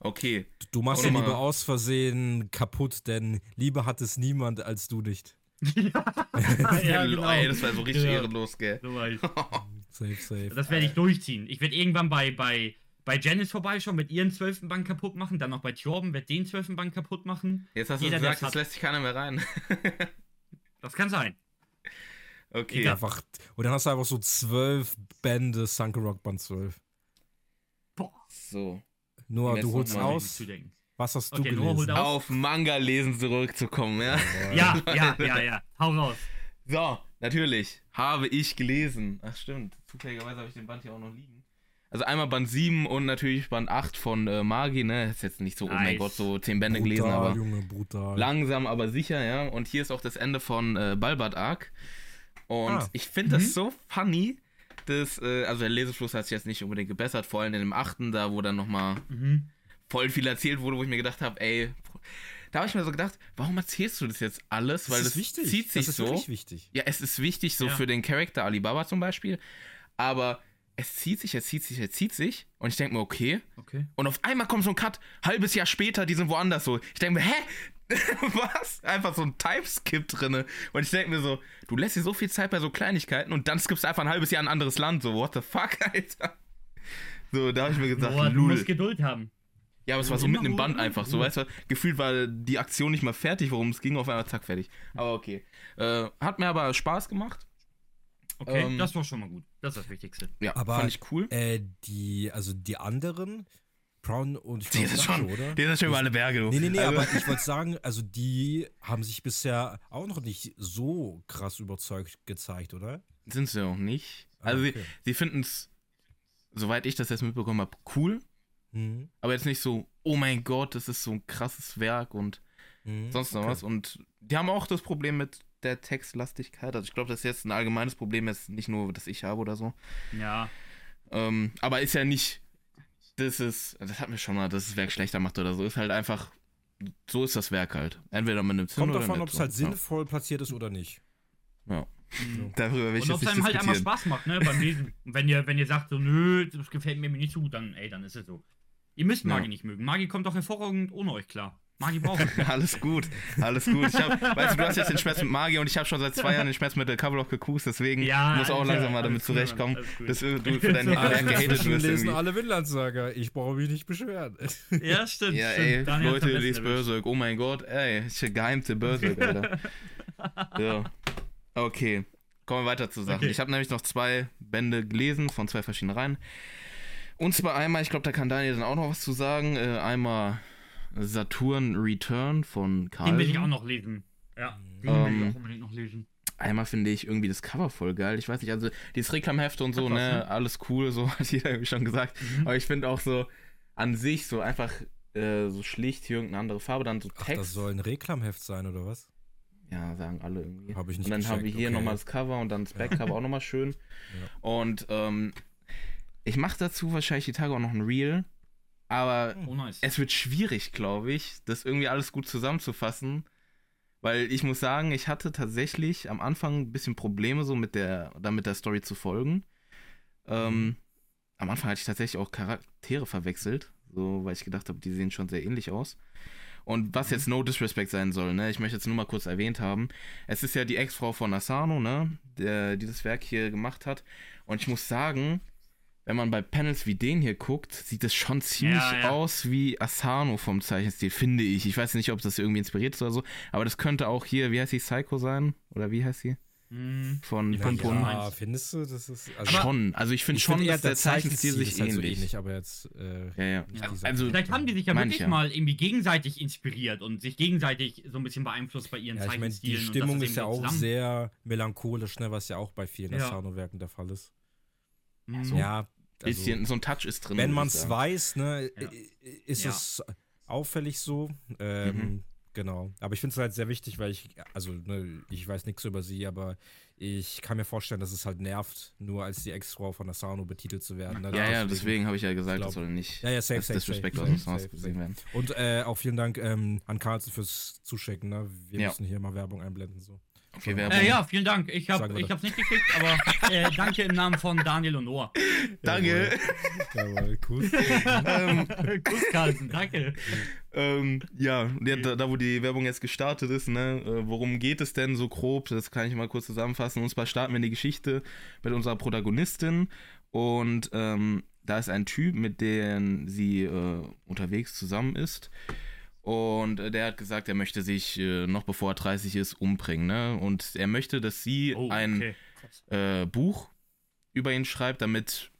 Okay. Du machst ja mal- lieber aus Versehen kaputt, denn Liebe hat es niemand als du nicht. Ja, genau. Ey, das war so richtig Ja. ehrenlos, gell? So war ich. Safe, safe. Das werde ich durchziehen. Ich werde irgendwann bei, bei, bei Janice vorbeischauen, wird ihren zwölften Bank kaputt machen, dann noch bei Thorben, wird den zwölften Bank kaputt machen. Jetzt hast du Jeder, gesagt, es jetzt hat. lässt sich keiner mehr rein. Das kann sein. Okay. Egal. Einfach, und dann hast du einfach so zwölf Bände Sunken Rock Band 12. Boah. So. Nur, du holst aus. Zu denken. Was hast du Okay, Noah holt gelesen? aus. Auf Manga lesen zurückzukommen, ja? Ja, ja, ja, ja. Hau raus. So, natürlich. Habe ich gelesen. Ach, stimmt. Zufälligerweise habe ich den Band hier auch noch liegen. Also einmal Band 7 und natürlich Band 8 von äh, Magi, ne? Ist jetzt nicht so, oh mein Nice. Gott, so 10 Bände gelesen, brutal, aber Junge, brutal. langsam, aber sicher, ja. Und hier ist auch das Ende von äh, Balbat Arc. Und Ah. ich finde Mhm. das so funny, dass, äh, also der Lesefluss hat sich jetzt nicht unbedingt gebessert, vor allem in dem achten, da wo dann nochmal Mhm. Voll viel erzählt wurde, wo ich mir gedacht habe, ey, da habe ich mir so gedacht, warum erzählst du das jetzt alles? Weil das, ist wichtig. zieht sich das ist so. wirklich wichtig. Ja, es ist wichtig, so Ja. für den Charakter Alibaba zum Beispiel. Aber es zieht sich, es zieht sich, es zieht sich. Und ich denke mir, okay. Okay. Und auf einmal kommt so ein Cut, halbes Jahr später, die sind woanders so. Ich denke mir, hä? Was? Einfach so ein Timeskip drinne. Und ich denke mir so, du lässt dir so viel Zeit bei so Kleinigkeiten und dann skippst du einfach ein halbes Jahr in ein anderes Land. So, what the fuck, Alter? So, da habe ich mir gesagt, Boah, du lul. musst Geduld haben. Ja, aber es war so mitten im Band einfach so, weißt du? Gefühlt war die Aktion nicht mal fertig, worum es ging, auf einmal zack, fertig. Aber okay. Äh, hat mir aber Spaß gemacht. Okay, Ähm, das war schon mal gut. Das ist das Wichtigste. Ja, Aber- fand ich cool. Äh, die, also die anderen, Brown und ich Die Sache, schon, oder? die ist schon über alle Berge, du. Nee, nee, nee, Also- aber ich wollte sagen, also die haben sich bisher auch noch nicht so krass überzeugt gezeigt, oder? Sind sie auch nicht. Ah, Also, okay. sie, sie finden es, soweit ich das jetzt mitbekommen habe, cool. Mhm. Aber jetzt nicht so, oh mein Gott, das ist so ein krasses Werk und Mhm. sonst noch Okay. was. Und die haben auch das Problem mit der Textlastigkeit. Also, ich glaube, das ist jetzt ein allgemeines Problem, jetzt nicht nur, das ich habe oder so. Ja. Ähm, aber ist ja nicht, das ist, das hat mir schon mal, dass das Werk schlechter macht oder so. Ist halt einfach, so ist das Werk halt. Entweder man nimmt es Kommt oder davon, ob es so. halt sinnvoll platziert ist oder nicht. Ja. ja. Darüber will ich Und ob es einem halt einmal. Spaß macht, ne, beim Lesen. Und wenn ihr, wenn ihr sagt so, nö, das gefällt mir nicht so gut, dann, ey, dann ist es so. Ihr müsst Ja. Magi nicht mögen. Magi kommt doch hervorragend ohne euch klar. Magi braucht es. Alles gut, alles gut. Ich hab, weißt du, du hast jetzt den Schmerz mit Magie und ich habe schon seit zwei Jahren den Schmerz mit der Coverlock gekust, deswegen Ja, muss auch langsam mal damit zurechtkommen, dass du für deinen Alle Werk gehatet wirst lesen alle Vinlandsaga. Ich brauche mich nicht beschweren. Ja, stimmt. Ja, stimmt. ey, hat's Leute, liest. Berserk. Oh mein Gott, ey, ich geheimte Berserk, Alter. ja. Okay, kommen wir weiter zu Sachen. Okay. Ich habe nämlich noch zwei Bände gelesen von zwei verschiedenen Reihen. Und zwar einmal, ich glaube, da kann Daniel dann auch noch was zu sagen. Äh, einmal Saturn Return von Karl. Den will ich auch noch lesen. Ja, den will Ähm, ich auch unbedingt noch lesen. Einmal finde ich irgendwie das Cover voll geil. Ich weiß nicht, also dieses Reklamheft und so, Hat was, ne, ne? alles cool, so hat jeder irgendwie schon gesagt. Mhm. Aber ich finde auch so an sich so einfach äh, so schlicht hier irgendeine andere Farbe, dann so Ach, Text. das soll ein Reklamheft sein, oder was? Ja, sagen alle irgendwie. Hab ich nicht Und dann haben wir hier okay. nochmal das Cover und dann das Backcover auch nochmal schön. Und ähm, ich mache dazu wahrscheinlich die Tage auch noch ein Reel. Aber Oh, nice. es wird schwierig, glaube ich, das irgendwie alles gut zusammenzufassen. Weil ich muss sagen, ich hatte tatsächlich am Anfang ein bisschen Probleme, so mit der, damit der Story zu folgen. Ähm, am Anfang hatte ich tatsächlich auch Charaktere verwechselt, so weil ich gedacht habe, die sehen schon sehr ähnlich aus. Und was jetzt No Disrespect sein soll, ne? Ich möchte jetzt nur mal kurz erwähnt haben. Es ist ja die Ex-Frau von Asano, ne? Der, die das Werk hier gemacht hat. Und ich muss sagen, wenn man bei Panels wie den hier guckt, sieht es schon ziemlich Ja, ja. aus wie Asano vom Zeichenstil, finde ich. Ich weiß nicht, ob das irgendwie inspiriert ist oder so, aber das könnte auch hier, wie heißt sie, Psycho sein? Oder wie heißt sie? Mhm. Von weiß Pum. nicht, ja, findest du, das ist. Also schon. Also ich finde schon, find eher, dass der Zeichenstil sich ist halt so ähnlich. ähnlich, aber jetzt. Äh, Ja, Also, Vielleicht haben die sich ja wirklich mal irgendwie gegenseitig inspiriert und sich gegenseitig so ein bisschen beeinflusst bei ihren ja, ich meine, die Stimmung ist ja auch zusammen- sehr melancholisch, ne, was ja auch bei vielen Ja. Asano-Werken der Fall ist. Mhm. so Ja, also, bisschen, so ein Touch ist drin. wenn man es weiß, ne, Ja. ist Ja. es auffällig so. Ähm, Mhm. Genau. Aber ich finde es halt sehr wichtig, weil ich, also, ne, ich weiß nichts über sie, aber ich kann mir vorstellen, dass es halt nervt, nur als die Ex-Frau von Asano betitelt zu werden. Ne? Ja, ja, deswegen habe ich ja gesagt, glaub- das soll nicht Ja, ja, safe, als safe, Disrespect safe, aus dem safe, gesehen werden. Und äh, auch vielen Dank ähm, an Carlsen fürs Zuschicken. Ne? Wir Ja. müssen hier mal Werbung einblenden. So. Okay, Werbung. Äh, ja, vielen Dank. Ich habe ich hab's nicht gekriegt, aber äh, danke im Namen von Daniel und Noah. Danke. Jawohl, cool. ähm, Kuss, Carlsen, danke. ähm, ja, da, da wo die Werbung jetzt gestartet ist, ne, äh, worum geht es denn so grob? Das kann ich mal kurz zusammenfassen. Und zwar starten wir die Geschichte mit unserer Protagonistin und ähm, da ist ein Typ, mit dem sie äh, unterwegs zusammen ist. Und äh, der hat gesagt, er möchte sich, äh, noch bevor er 30 ist, umbringen. Ne? Und er möchte, dass sie Oh, ein okay. Krass. äh, Buch über ihn schreibt, damit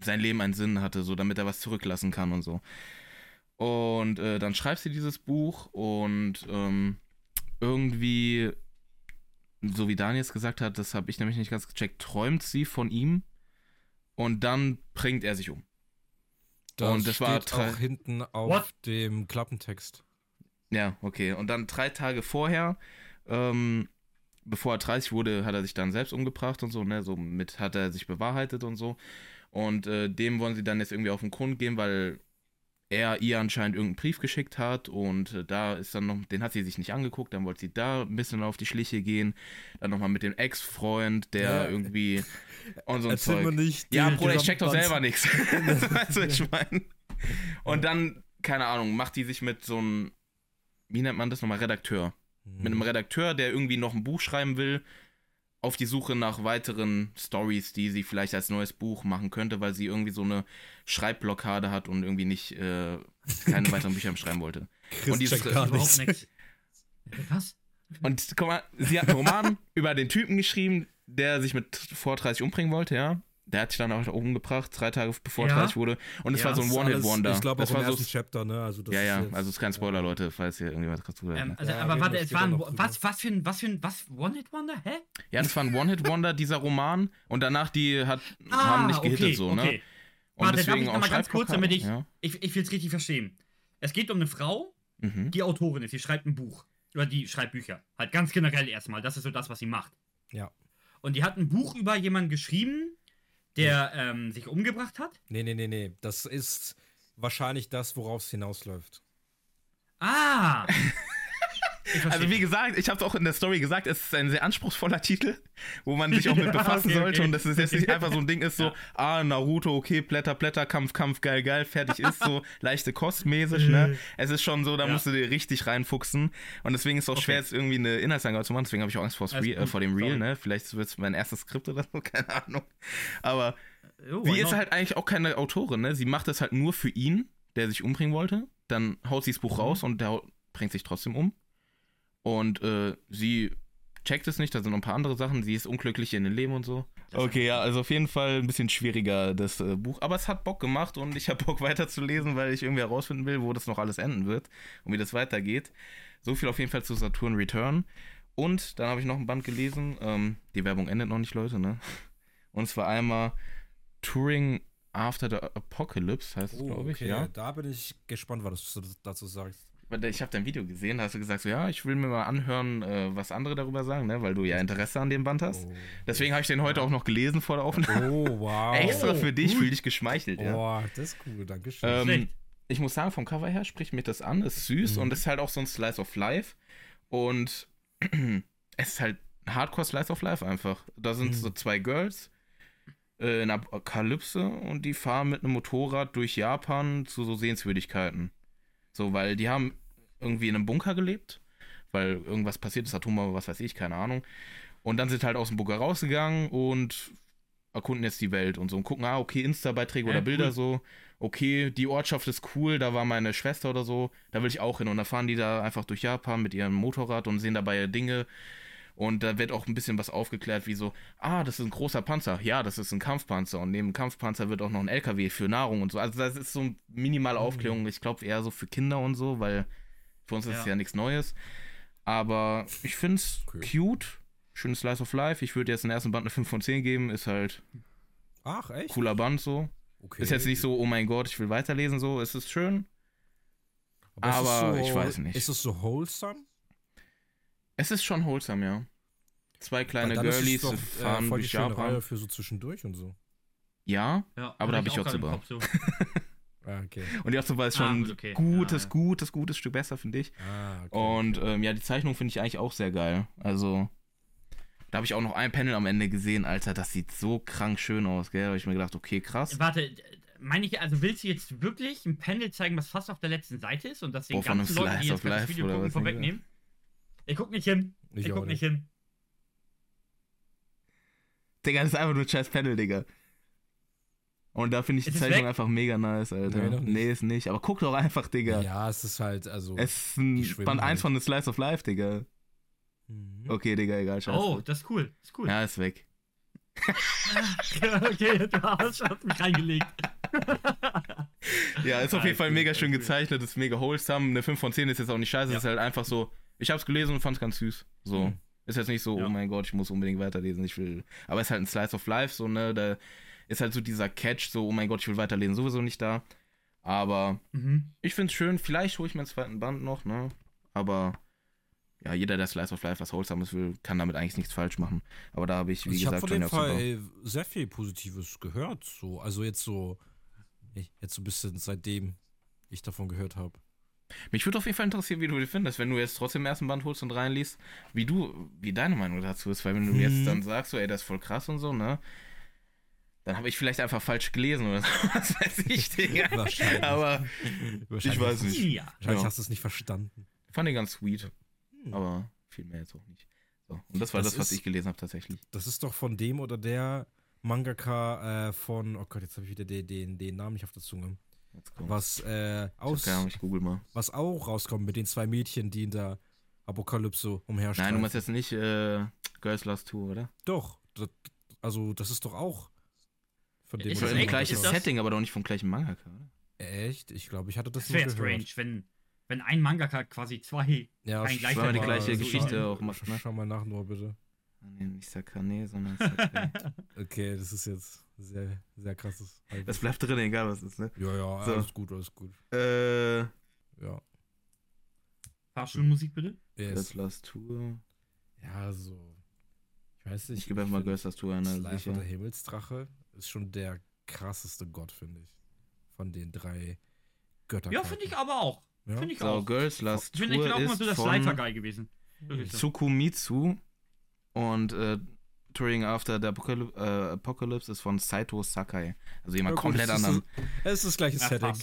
sein Leben einen Sinn hatte, so damit er was zurücklassen kann und so. Und äh, dann schreibt sie dieses Buch und ähm, irgendwie, so wie Daniel es gesagt hat, das habe ich nämlich nicht ganz gecheckt, träumt sie von ihm und dann bringt er sich um. Das Und das war drei- auch hinten auf What? dem Klappentext. Ja, okay. Und dann drei Tage vorher, ähm, bevor er 30 wurde, hat er sich dann selbst umgebracht und so, ne? Somit hat er sich bewahrheitet und so. Und äh, dem wollen sie dann jetzt irgendwie auf den Grund gehen, weil er ihr anscheinend irgendeinen Brief geschickt hat und äh, da ist dann noch, den hat sie sich nicht angeguckt, dann wollte sie da ein bisschen auf die Schliche gehen. Dann nochmal mit dem Ex-Freund, der Ja. irgendwie und so ein Erzähl Zeug. nicht. Ja, Bruder, ich check doch selber nichts. weißt du, ich meine? Und dann, keine Ahnung, macht die sich mit so einem, wie nennt man das nochmal, Redakteur. Mhm. Mit einem Redakteur, der irgendwie noch ein Buch schreiben will, auf die Suche nach weiteren Stories, die sie vielleicht als neues Buch machen könnte, weil sie irgendwie so eine Schreibblockade hat und irgendwie nicht, äh, keine weiteren Bücher mehr schreiben wollte. Chris und dieses- checkt gar Überhaupt nichts. nichts. Was? Und guck mal, sie hat einen Roman über den Typen geschrieben, der sich mit vor 30 umbringen wollte, ja. Der hat sich dann auch umgebracht, drei Tage bevor er Ja. 30 wurde. Und es Ja, war so ein One-Hit-Wonder. Ich glaube das war so, Chapter, ne? Also das Ja, ja, jetzt- also es ist kein Spoiler, Leute, falls ihr irgendwas dazu zuhört. Ähm, ne? also, Ja, aber warte, es war ein, was, was für ein, was für ein, was, One-Hit-Wonder? Hä? Ja, das war ein One-Hit-Wonder, dieser Roman. Und danach, die hat, Ah, haben nicht gehittet so, ne? okay. Und Warte, darf ich auch noch mal ganz kurz, damit ich, Ja. ich, ich will es richtig verstehen. Es geht um eine Frau, Mhm. die Autorin ist, die schreibt ein Buch. Oder die schreibt Bücher. Halt ganz generell erstmal. Das ist so das, was sie macht. Ja. Und die hat ein Buch über jemanden geschrieben, der ähm, sich umgebracht hat. Nee, nee, nee, nee. Das ist wahrscheinlich das, worauf es hinausläuft. Ah! Also wie gesagt, ich habe es auch in der Story gesagt, es ist ein sehr anspruchsvoller Titel, wo man sich auch mit Ja, befassen okay, sollte okay. und dass es jetzt nicht einfach so ein Ding ist, so, ah, Naruto, okay, Blätter, Blätter, Kampf, Kampf, geil, geil, fertig ist, so leichte kostmäßig, ne? Es ist schon so, da Ja. musst du dir richtig reinfuchsen und deswegen ist es auch Okay. schwer, jetzt irgendwie eine Inhaltsangabe zu machen, deswegen habe ich auch Angst vor, Re äh, vor dem sorry. ne? Vielleicht wird es mein erstes Skript oder so, keine Ahnung. Aber Oh, sie ist halt eigentlich auch keine Autorin, ne? Sie macht das halt nur für ihn, der sich umbringen wollte. Dann haut sie das Buch Mhm. raus und der bringt sich trotzdem um. Und äh, sie checkt es nicht, da sind noch ein paar andere Sachen. Sie ist unglücklich in dem Leben und so. Das Okay, ja, also auf jeden Fall ein bisschen schwieriger, das äh, Buch. Aber es hat Bock gemacht und ich habe Bock weiterzulesen, weil ich irgendwie herausfinden will, wo das noch alles enden wird und wie das weitergeht. So viel auf jeden Fall zu Saturn Return. Und dann habe ich noch ein Band gelesen. Ähm, die Werbung endet noch nicht, Leute, ne? Und zwar einmal Touring After the Apocalypse, heißt es, Oh, glaube ich, okay, ja. da bin ich gespannt, was du dazu sagst. Ich habe dein Video gesehen, da hast du gesagt, so ja, ich will mir mal anhören, äh, was andere darüber sagen, ne? weil du ja Interesse an dem Band hast. Oh, Deswegen habe ich den heute auch noch gelesen vor der Aufnahme. oh wow. Extra für dich, gut. fühl dich geschmeichelt, ja. Oh, das ist cool, danke schön. Ähm, ich muss sagen, vom Cover her spricht mich das an, ist süß Mhm. und ist halt auch so ein Slice of Life. Und es ist halt Hardcore Slice of Life einfach. Da sind Mhm. so zwei Girls äh, in Apokalypse und die fahren mit einem Motorrad durch Japan zu so Sehenswürdigkeiten. So, weil die haben irgendwie in einem Bunker gelebt, weil irgendwas passiert ist, Atombombe, was weiß ich, keine Ahnung. Und dann sind halt aus dem Bunker rausgegangen und erkunden jetzt die Welt und so und gucken, ah, okay, Insta-Beiträge Ja, oder Bilder cool. so. Okay, die Ortschaft ist cool, da war meine Schwester oder so, da will ich auch hin. Und da fahren die da einfach durch Japan mit ihrem Motorrad und sehen dabei Dinge. Und da wird auch ein bisschen was aufgeklärt, wie so, ah, das ist ein großer Panzer. Ja, das ist ein Kampfpanzer. Und neben dem Kampfpanzer wird auch noch ein LKW für Nahrung und so. Also das ist so minimale Aufklärung. Ich glaube eher so für Kinder und so, weil für uns ist es Ja. ja nichts Neues. Aber ich finde es Okay. cute. Schönes Slice of Life. Ich würde jetzt den ersten Band eine 5 von 10 geben. Ist halt Ach, echt? cooler Band so. Okay. Ist jetzt nicht so, oh mein Gott, ich will weiterlesen so. Es ist schön. ist es aber ich weiß nicht. Ist es so wholesome? Es ist schon wholesome, ja. Zwei kleine Girlies doch, äh, fahren voll die durch schöne Japan. Reihe für so zwischendurch und so. Ja, Ja, aber da hab ich so. Ah, okay. und die Otsuba ist Ah, schon gut, okay. gutes, Ja, ja. gutes, gutes Stück besser, finde ich. Ah, okay. Und ähm, ja, die Zeichnung finde ich eigentlich auch sehr geil. Also, da habe ich auch noch ein Panel am Ende gesehen, Alter, das sieht so krank schön aus, gell? Da habe ich mir gedacht, okay, krass. Warte, meine ich, also willst du jetzt wirklich ein Panel zeigen, was fast auf der letzten Seite ist und das den Boah, ganzen Leuten, die jetzt das Video gucken, vorwegnehmen? Ich guck nicht hin. Ich, auch guck nicht hin. Digga, das ist einfach nur ein scheiß Panel, Digga. Und da finde ich die Ist es Zeichnung weg? einfach mega nice, Alter. Nee, nicht. Nee, ist nicht. Aber guck doch einfach, Digga. Ja, es ist halt, also. Es ist ein Die Band 1 halt. von The Slice of Life, Digga. Mhm. Okay, Digga, egal, scheiße. Oh, das ist cool. Das ist cool. Ja, ist weg. okay, du hast hast mich reingelegt. Ja, ist auf jeden Fall mega schön gezeichnet, ist mega wholesome. Eine 5 von 10 ist jetzt auch nicht scheiße, Ja. ist halt einfach so. Ich hab's gelesen und fand's ganz süß. So. Mhm. Ist jetzt nicht so, Ja. oh mein Gott, ich muss unbedingt weiterlesen, ich will. Aber ist halt ein Slice of Life, so, ne? Da ist halt so dieser Catch, so, oh mein Gott, ich will weiterlesen, sowieso nicht da. Aber Mhm. ich find's schön, vielleicht hole ich mir einen zweiten Band noch, ne? Aber ja, jeder, der Slice of Life was Wholesomes will, kann damit eigentlich nichts falsch machen. Aber da habe ich, wie ich habe gesagt, von dem Fall ey, sehr viel Positives gehört. So. Also jetzt so, jetzt so ein bisschen seitdem ich davon gehört habe. Mich würde auf jeden Fall interessieren, wie du die findest, wenn du jetzt trotzdem den ersten Band holst und reinliest, wie du, wie deine Meinung dazu ist, weil wenn du Mhm. jetzt dann sagst, so, ey, das ist voll krass und so, ne? Dann habe ich vielleicht einfach falsch gelesen oder so, was weiß ich, Digga. Wahrscheinlich. Aber Wahrscheinlich weiß hast du- nicht. Ja. Wahrscheinlich Ja. hast du es nicht verstanden. fand ich ganz sweet, Hm. aber viel mehr jetzt auch nicht. So, und das war Das das, was ist- ich gelesen habe tatsächlich. Das ist doch von dem oder der Mangaka äh, von, oh Gott, jetzt habe ich wieder den, den, den Namen nicht auf der Zunge. Was, äh, aus, ich google mal. was auch rauskommt mit den zwei Mädchen, die in der Apokalypse umherstreifen. Nein, du meinst jetzt nicht äh, Girls Last Tour, oder? Doch, das, also das ist doch auch von dem Ist Das im gleichen Setting, aber doch nicht vom gleichen Mangaka, oder? Echt? Ich glaube, ich hatte das Das wäre gehört. strange, wenn, wenn ein Mangaka quasi zwei. Ja, Kein gleicher die gleiche so- Geschichte auch macht, ne? Schau mal nach nur bitte. Nee, nicht Sakane, sondern Sakai. Okay, das ist jetzt sehr, sehr krasses. das bleibt drin, egal was ist, ne? Ja, ja, So. alles gut, alles gut. Äh, Ja. Fahrschulmusik bitte? Yes. Girls Last Tour. Ja, so. Ich weiß nicht. Ich gebe einfach mal Girls Last Tour ein, Slifer sicher. der Himmelsdrache ist schon der krasseste Gott, finde ich. Von den drei Göttern. Ja, finde ich aber auch. Ja. Finde ich So, auch. Girls Last Ich bin, ich bin Tour auch ist so der von Slifer-Guy gewesen. Tsukumitsu und äh, Touring After the Apocalypse, äh, Apocalypse ist von Saito Sakai. Also jemand Ja, gut, komplett anderen. Es ist das gleiche Ja, Setting.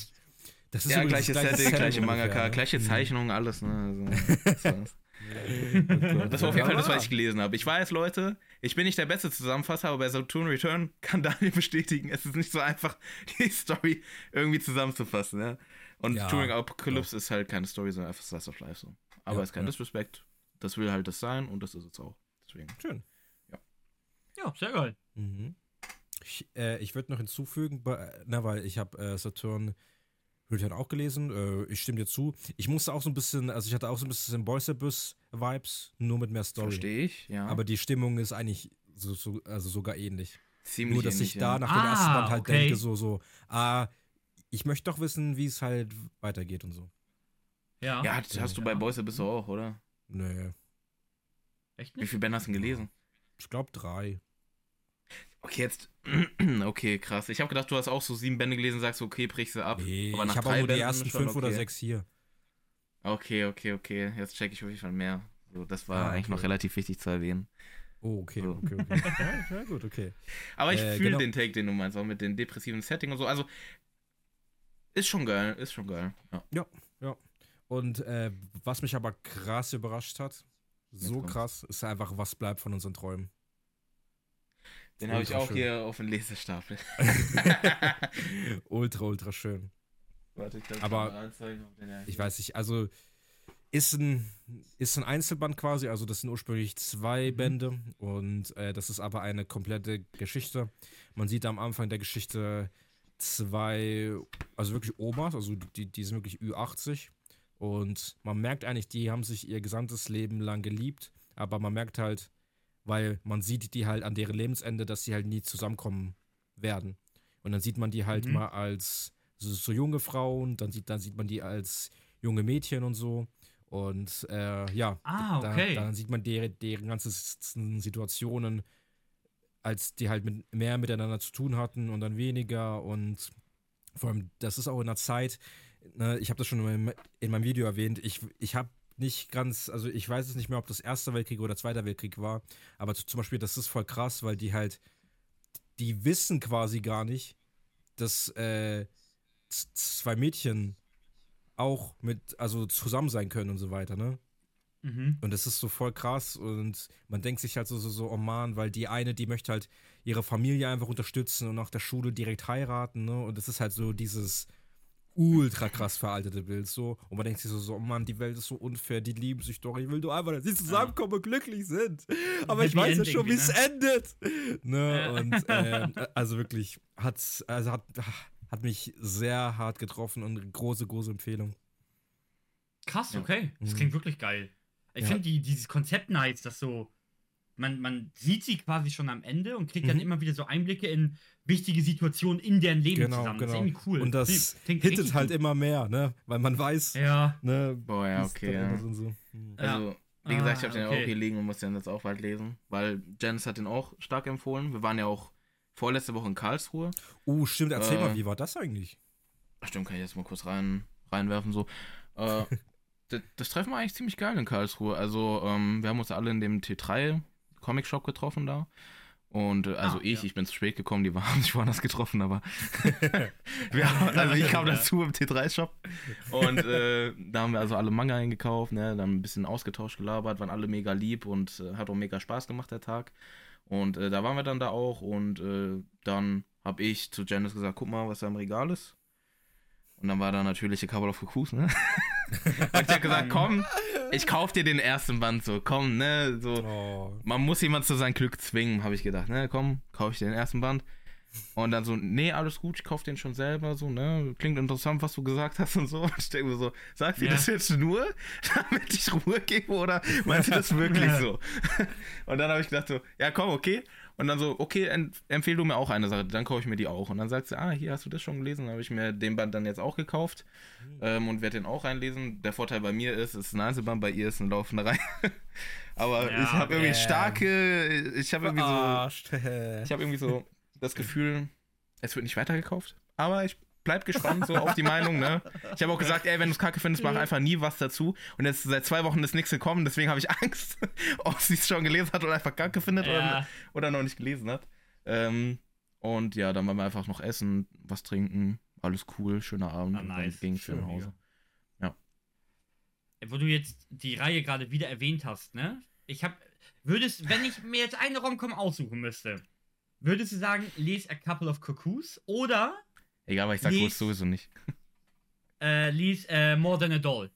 Das ist Ja, gleiches das Setting, gleiche Mangaka, ne? gleiche Mhm. Zeichnung, alles. Ne? Also, das, war's. das war auf jeden Fall das, was ich gelesen habe. Ich weiß, Leute, ich bin nicht der beste Zusammenfasser, aber bei Saturn Return kann Daniel bestätigen, es ist nicht so einfach, die Story irgendwie zusammenzufassen. Ja? Und Ja, Touring Apocalypse ist halt keine Story, sondern einfach Slice of Life so. Aber Ja, ist kein ja. Disrespect. Das will halt das sein und das ist es auch. Deswegen. Schön. Ja, sehr geil. Mhm. Ich, äh, ich würde noch hinzufügen, bei- na, weil ich habe äh, Saturn Return auch gelesen. Äh, ich stimme dir zu. Ich musste auch so ein bisschen, also ich hatte auch so ein bisschen Boys Abyss Vibes, nur mit mehr Story. Verstehe ich, ja. Aber die Stimmung ist eigentlich so, so, also sogar ähnlich. ziemlich nur, dass ähnlich, ich da ja. nach dem Ah, ersten Band halt okay. denke, so, so, ah, ich möchte doch wissen, wie es halt weitergeht und so. Ja. Ja, hast, hast du bei Ja. Boys bist du auch, oder? Nö. Echt Wie nicht? viele Bände hast du denn gelesen? Ich glaube drei. Okay, jetzt. Okay, krass. Ich habe gedacht, du hast auch so sieben Bände gelesen, sagst, okay, brichst du ab. Nee, Aber nach ich habe nur die Bänden ersten schon fünf oder okay. sechs hier. Okay, okay, okay. Jetzt check ich auf jeden Fall mehr. So, das war Ah, eigentlich okay. noch relativ wichtig zu erwähnen. Oh, okay, So. okay, okay. ja, ja, gut, okay. Aber ich Äh, fühle genau. den Take, den du meinst, auch mit dem depressiven Setting und so. Also, ist schon geil, ist schon geil. Ja. Und äh, was mich aber krass überrascht hat, so krass, ist einfach, was bleibt von unseren Träumen. Den habe ich auch schön. hier auf dem Lesestapel. ultra, ultra schön. Warte, ich kann Aber mal anzeigen, ob den Ich weiß nicht, also ist ein, ist ein Einzelband quasi, also das sind ursprünglich zwei Mhm. Bände und äh, das ist aber eine komplette Geschichte. Man sieht am Anfang der Geschichte zwei, also wirklich Omas, also die, die sind wirklich Ü80 und man merkt eigentlich, die haben sich ihr gesamtes Leben lang geliebt, aber man merkt halt, weil man sieht die halt an deren Lebensende, dass sie halt nie zusammenkommen werden. Und dann sieht man die halt Mhm. mal als so, so junge Frauen, dann sieht, dann sieht man die als junge Mädchen und so. Und äh, ja, Ah, okay. dann sieht man deren, deren ganzen Situationen, als die halt mit, mehr miteinander zu tun hatten und dann weniger. Und vor allem, das ist auch in der Zeit, ne, ich habe das schon in meinem, in meinem Video erwähnt, ich, ich habe nicht ganz, also ich weiß es nicht mehr, ob das Erster Weltkrieg oder Zweiter Weltkrieg war, aber zum Beispiel, das ist voll krass, weil die halt, die wissen quasi gar nicht, dass äh, zwei Mädchen auch mit, also zusammen sein können und so weiter, ne? Mhm. Und das ist so voll krass und man denkt sich halt so, so, so, oh man, weil die eine, die möchte halt ihre Familie einfach unterstützen und nach der Schule direkt heiraten, ne? Und das ist halt so dieses ultra krass veraltete Bild so. Und man denkt sich so, so, oh Mann, die Welt ist so unfair, die lieben sich doch. Ich will nur einfach, dass sie zusammenkommen und glücklich sind. Aber ich weiß ja schon, wie es ne? endet. Ne? Ja. Und ähm, also wirklich, hat, also hat, hat mich sehr hart getroffen und große, große Empfehlung. Krass, Ja. okay. Das Mhm. klingt wirklich geil. Ich Ja. finde die, dieses Konzept nice, dass so. Man, man sieht sie quasi schon am Ende und kriegt dann Mhm. immer wieder so Einblicke in wichtige Situationen in deren Leben Genau, zusammen. genau. Das ist irgendwie cool. Und das Klingt- hittet halt gut. immer mehr, ne? Weil man weiß, Ja. ne? Boah, ja, okay, dann ja. so. Hm. Ja. Also, wie gesagt, ich Ah, habe den okay. auch hier liegen und muss den jetzt auch bald lesen, weil Janice hat den auch stark empfohlen. Wir waren ja auch vorletzte Woche in Karlsruhe. Oh, stimmt, erzähl Äh, mal, wie war das eigentlich? Ach, Stimmt, kann ich jetzt mal kurz rein, reinwerfen. So. Äh, das, das Treffen war eigentlich ziemlich geil in Karlsruhe. Also, ähm, wir haben uns alle in dem T3 Comic Shop getroffen da. Und äh, also Ah, ich, ja. ich bin zu spät gekommen, die haben sich woanders getroffen, aber haben, also ich kam dazu im T3-Shop und äh, da haben wir also alle Manga eingekauft, ne, dann ein bisschen ausgetauscht, gelabert, waren alle mega lieb und äh, hat auch mega Spaß gemacht, der Tag. Und äh, da waren wir dann da auch und äh, dann habe ich zu Janice gesagt, guck mal, was da im Regal ist. Und dann war da natürlich der Couple of Cuckoos, ne? und ich hab gesagt, komm, ich kauf dir den ersten Band so, komm, ne, so. Oh. Man muss jemand zu seinem Glück zwingen, habe ich gedacht, ne, komm, kauf ich dir den ersten Band. Und dann so, nee, alles gut, ich kauf den schon selber, so, ne, klingt interessant, was du gesagt hast und so. Und ich denke mir so, sagst du Ja. das jetzt nur, damit ich Ruhe gebe oder meinst du das wirklich so? Und dann habe ich gedacht so, ja, komm, okay. Und dann so, okay, empfehl du mir auch eine Sache, dann kaufe ich mir die auch. Und dann sagt sie, ah, hier hast du das schon gelesen, dann habe ich mir den Band dann jetzt auch gekauft ähm, und werde den auch reinlesen. Der Vorteil bei mir ist, es ist ein Einzelband, bei ihr ist eine laufende Reihe. Aber Ja, ich habe irgendwie damn. starke, ich habe irgendwie so, ich habe irgendwie so das Gefühl, es wird nicht weitergekauft. Aber ich bleib gespannt so auf die Meinung, ne? Ich habe auch gesagt, ey, wenn du es kacke findest, mach einfach nie was dazu. Und jetzt seit zwei Wochen ist nichts gekommen, deswegen habe ich Angst, ob sie es schon gelesen hat oder einfach kacke findet Ja. oder, oder noch nicht gelesen hat. Ähm, und ja, dann wollen wir einfach noch essen, was trinken, alles cool, schöner Abend Ah, und nice. dann ging Schön, nach Hause. Wo du jetzt die Reihe gerade wieder erwähnt hast, ne? Ich hab. Würdest, wenn ich mir jetzt eine Romcom aussuchen müsste, würdest du sagen, lese A Couple of Cuckoos oder Egal, aber ich sag Lies- kurz sowieso nicht. äh, lies äh, More Than a Doll?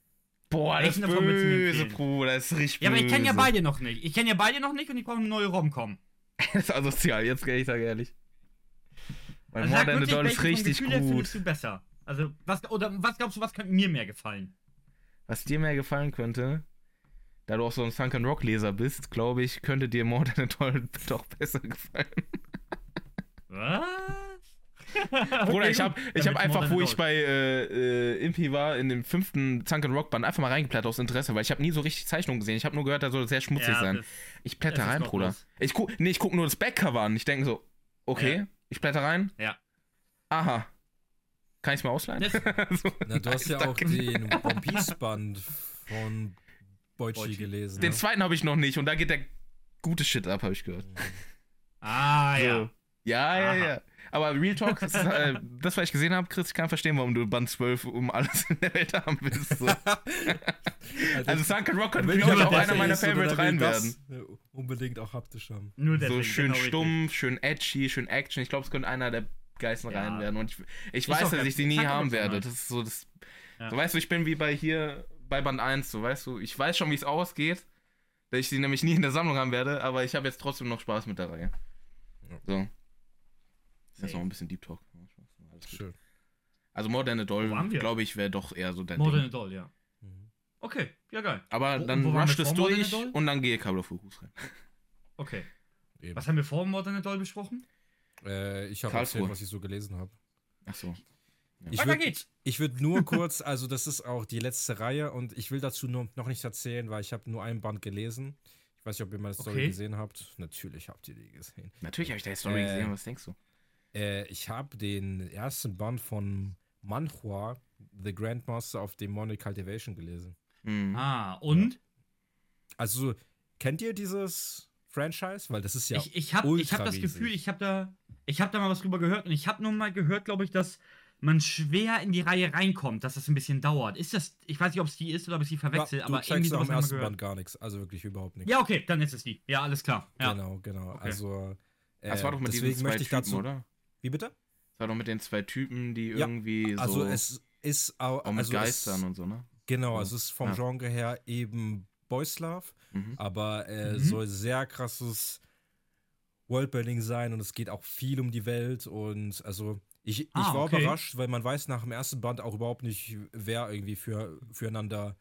Boah, das ist böse? Bruder, das ist richtig Ja, aber ich kenne ja böse. beide noch nicht. Ich kenne ja beide noch nicht und ich brauche eine neue Romcom. Das ist asozial, jetzt ich sage ehrlich. Weil Also More Than a Doll ist richtig Gefühl gut. findest du besser? Also, was, oder was glaubst du, was könnte mir mehr gefallen? Was dir mehr gefallen könnte, da du auch so ein Sunken Rock Leser bist, glaube ich, könnte dir More Than a Doll doch besser gefallen. Was? Bruder, ich habe ich hab einfach, wo ich bei äh, äh, Impi war, in dem fünften Sunken Rock Band, einfach mal reingeblättert aus Interesse, weil ich habe nie so richtig Zeichnungen gesehen. Ich habe nur gehört, da soll sehr schmutzig Ja, sein. Ich ist rein, Bruder. Ich guck, nee, ich guck nur das Backcover an. Ich denke so, okay, Ja. ich blätter rein. Ja. Aha. Kann ich es mir ausleihen? So, Na, du hast ja auch den One Piece Band von Boichi Boichi. gelesen. Den ne? zweiten habe ich noch nicht und da geht der gute Shit ab, habe ich gehört. Ah, ja. So. Ja, ja, Aha. ja. Aber Real Talk, das, ist, äh, das was ich gesehen habe, Chris, ich kann verstehen, warum du Band 12 um alles in der Welt haben willst. So. Also Sunken Rock könnte, ich, auch einer meiner ist, will rein das, werden. Unbedingt auch haptisch haben. Nur So deswegen, schön genau stumpf, schön edgy, schön Action. Ich glaube, es könnte einer der geilsten Ja. rein werden. Und ich, ich weiß, dass ich sie gut. nie haben werde. Das ist so das. Ja. So weißt du, ich bin wie bei hier bei Band 1, so weißt du, ich weiß schon, wie es ausgeht. Dass ich sie nämlich nie in der Sammlung haben werde, aber ich habe jetzt trotzdem noch Spaß mit der Reihe. Ja. Das ist noch ein bisschen Deep Talk. Alles gut. Schön. Also More Than a Doll, Wo waren wir? glaube ich, wäre doch eher so dein More Ding. than a Doll, ja. Mhm. Okay, ja geil. Aber Wo- dann wo Than a durch und dann gehe Cable of Focus rein. Okay. Eben. Was haben wir vor More Than a Doll besprochen? Äh, ich habe erzählt, was ich so gelesen habe. Ach so. Ich würd- geht's. Ich würde nur kurz, also das ist auch die letzte Reihe und ich will dazu nur, noch nichts erzählen, weil ich habe nur ein Band gelesen. Ich weiß nicht, ob ihr meine Story Okay. gesehen habt. Natürlich habt ihr die gesehen. Natürlich habe ich deine Story Äh, gesehen, was denkst du? Äh, ich habe den ersten Band von Manhua, The Grandmaster of Demonic Cultivation, gelesen. Mhm. Ah, und? Also, kennt ihr dieses Franchise? Weil das ist ja ich ich habe ich hab das. Gefühl, ich habe da, ich hab da mal was drüber gehört und ich habe nur mal gehört, glaube ich, dass man schwer in die Reihe reinkommt, dass das ein bisschen dauert. Ist das, ich weiß nicht, ob es die ist oder ob ich sie verwechsel, ja, aber du irgendwie sowas ich ersten Band gar nichts. Also wirklich überhaupt nichts. Ja, okay, dann ist es die. Ja, alles klar. Ja. Genau, genau. Okay. Also, äh, Das war doch mit diesen deswegen zwei möchte ich Typen, dazu. oder? Wie bitte? Das war doch mit den zwei Typen, die Ja, irgendwie so. Also, es ist auch. auch mit also Geistern es, und so, ne? Genau, also es ist vom Ja. Genre her eben Boys Love, Mhm. aber äh, Mhm. soll sehr krasses Worldbuilding sein und es geht auch viel um die Welt und also ich, ich Ah, war okay. überrascht, weil man weiß nach dem ersten Band auch überhaupt nicht, wer irgendwie für, füreinander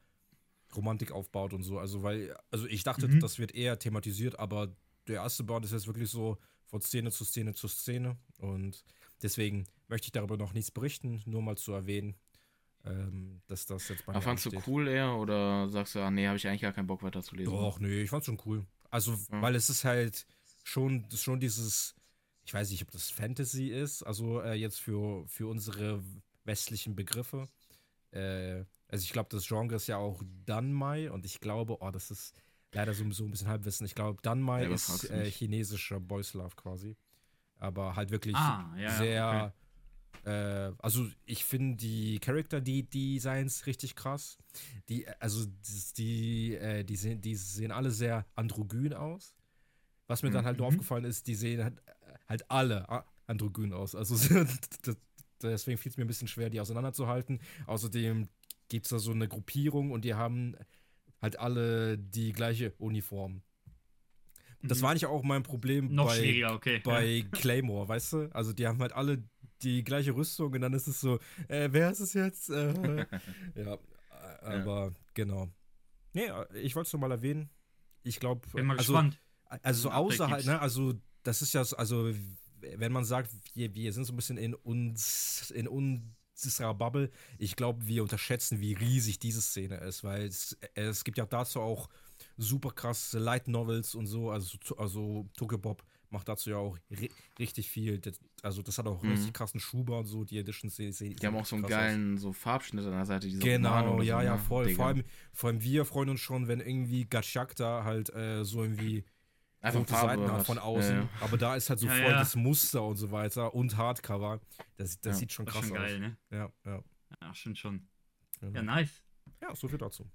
Romantik aufbaut und so. Also weil, also ich dachte, Mhm. das wird eher thematisiert, aber der erste Band ist jetzt wirklich so von Szene zu Szene zu Szene und deswegen möchte ich darüber noch nichts berichten, nur mal zu erwähnen, ähm, dass das jetzt bei mir fandst du cool eher oder sagst du, ah, nee, habe ich eigentlich gar keinen Bock weiter zu lesen? Doch, nee, ich fand's schon cool. Also, Ja. weil es ist halt schon, schon dieses, ich weiß nicht, ob das Fantasy ist, also äh, jetzt für, für unsere westlichen Begriffe. Äh, also ich glaube, das Genre ist ja auch Danmai und ich glaube, oh, das ist leider so, so ein bisschen Halbwissen. Ich glaube, Danmai Selber ist äh, chinesischer Boys Love quasi. Aber halt wirklich Ah, ja, ja, sehr. Äh, also ich finde die Character die Designs richtig krass. Die also die die, äh, die sehen die sehen alle sehr androgyn aus. Was mir dann halt nur Mhm. aufgefallen ist, die sehen halt, halt alle androgyn aus. Also deswegen fiel es mir ein bisschen schwer, die auseinanderzuhalten. Außerdem gibt es da so eine Gruppierung und die haben halt alle die gleiche Uniform. Das Mhm. war nicht auch mein Problem Noch bei, okay. bei Claymore, weißt du? Also die haben halt alle die gleiche Rüstung und dann ist es so, äh, wer ist es jetzt? Äh, ja, äh, aber genau. Nee, ich wollte es nur mal erwähnen. Ich glaube, Bin mal also, gespannt. also so außerhalb, ne, also das ist ja, so- also wenn man sagt, wir, wir sind so ein bisschen in uns, in unserer Bubble, ich glaube, wir unterschätzen, wie riesig diese Szene ist, weil es, es gibt ja dazu auch super krasse Light Novels und so, also, also Tokyopop macht dazu ja auch ri richtig viel. Also das hat auch Mhm. richtig krassen Schuber und so, die Editions sehen sehen- Die haben auch so einen aus. geilen so Farbschnitt an der Seite. Genau, ja, so, ja, ne? voll. Digga. Vor allem, vor allem wir freuen uns schon, wenn irgendwie Gatschak da halt äh, so irgendwie Einfach Farbe Seiten von außen. Ja, ja. Aber da ist halt so Ja, voll ja. das Muster und so weiter und Hardcover. Das, das Ja. sieht schon Das krass ist schon geil, aus. ne? Ja, ja. Ja, stimmt schon. Genau. Ja, nice. Ja, so viel dazu.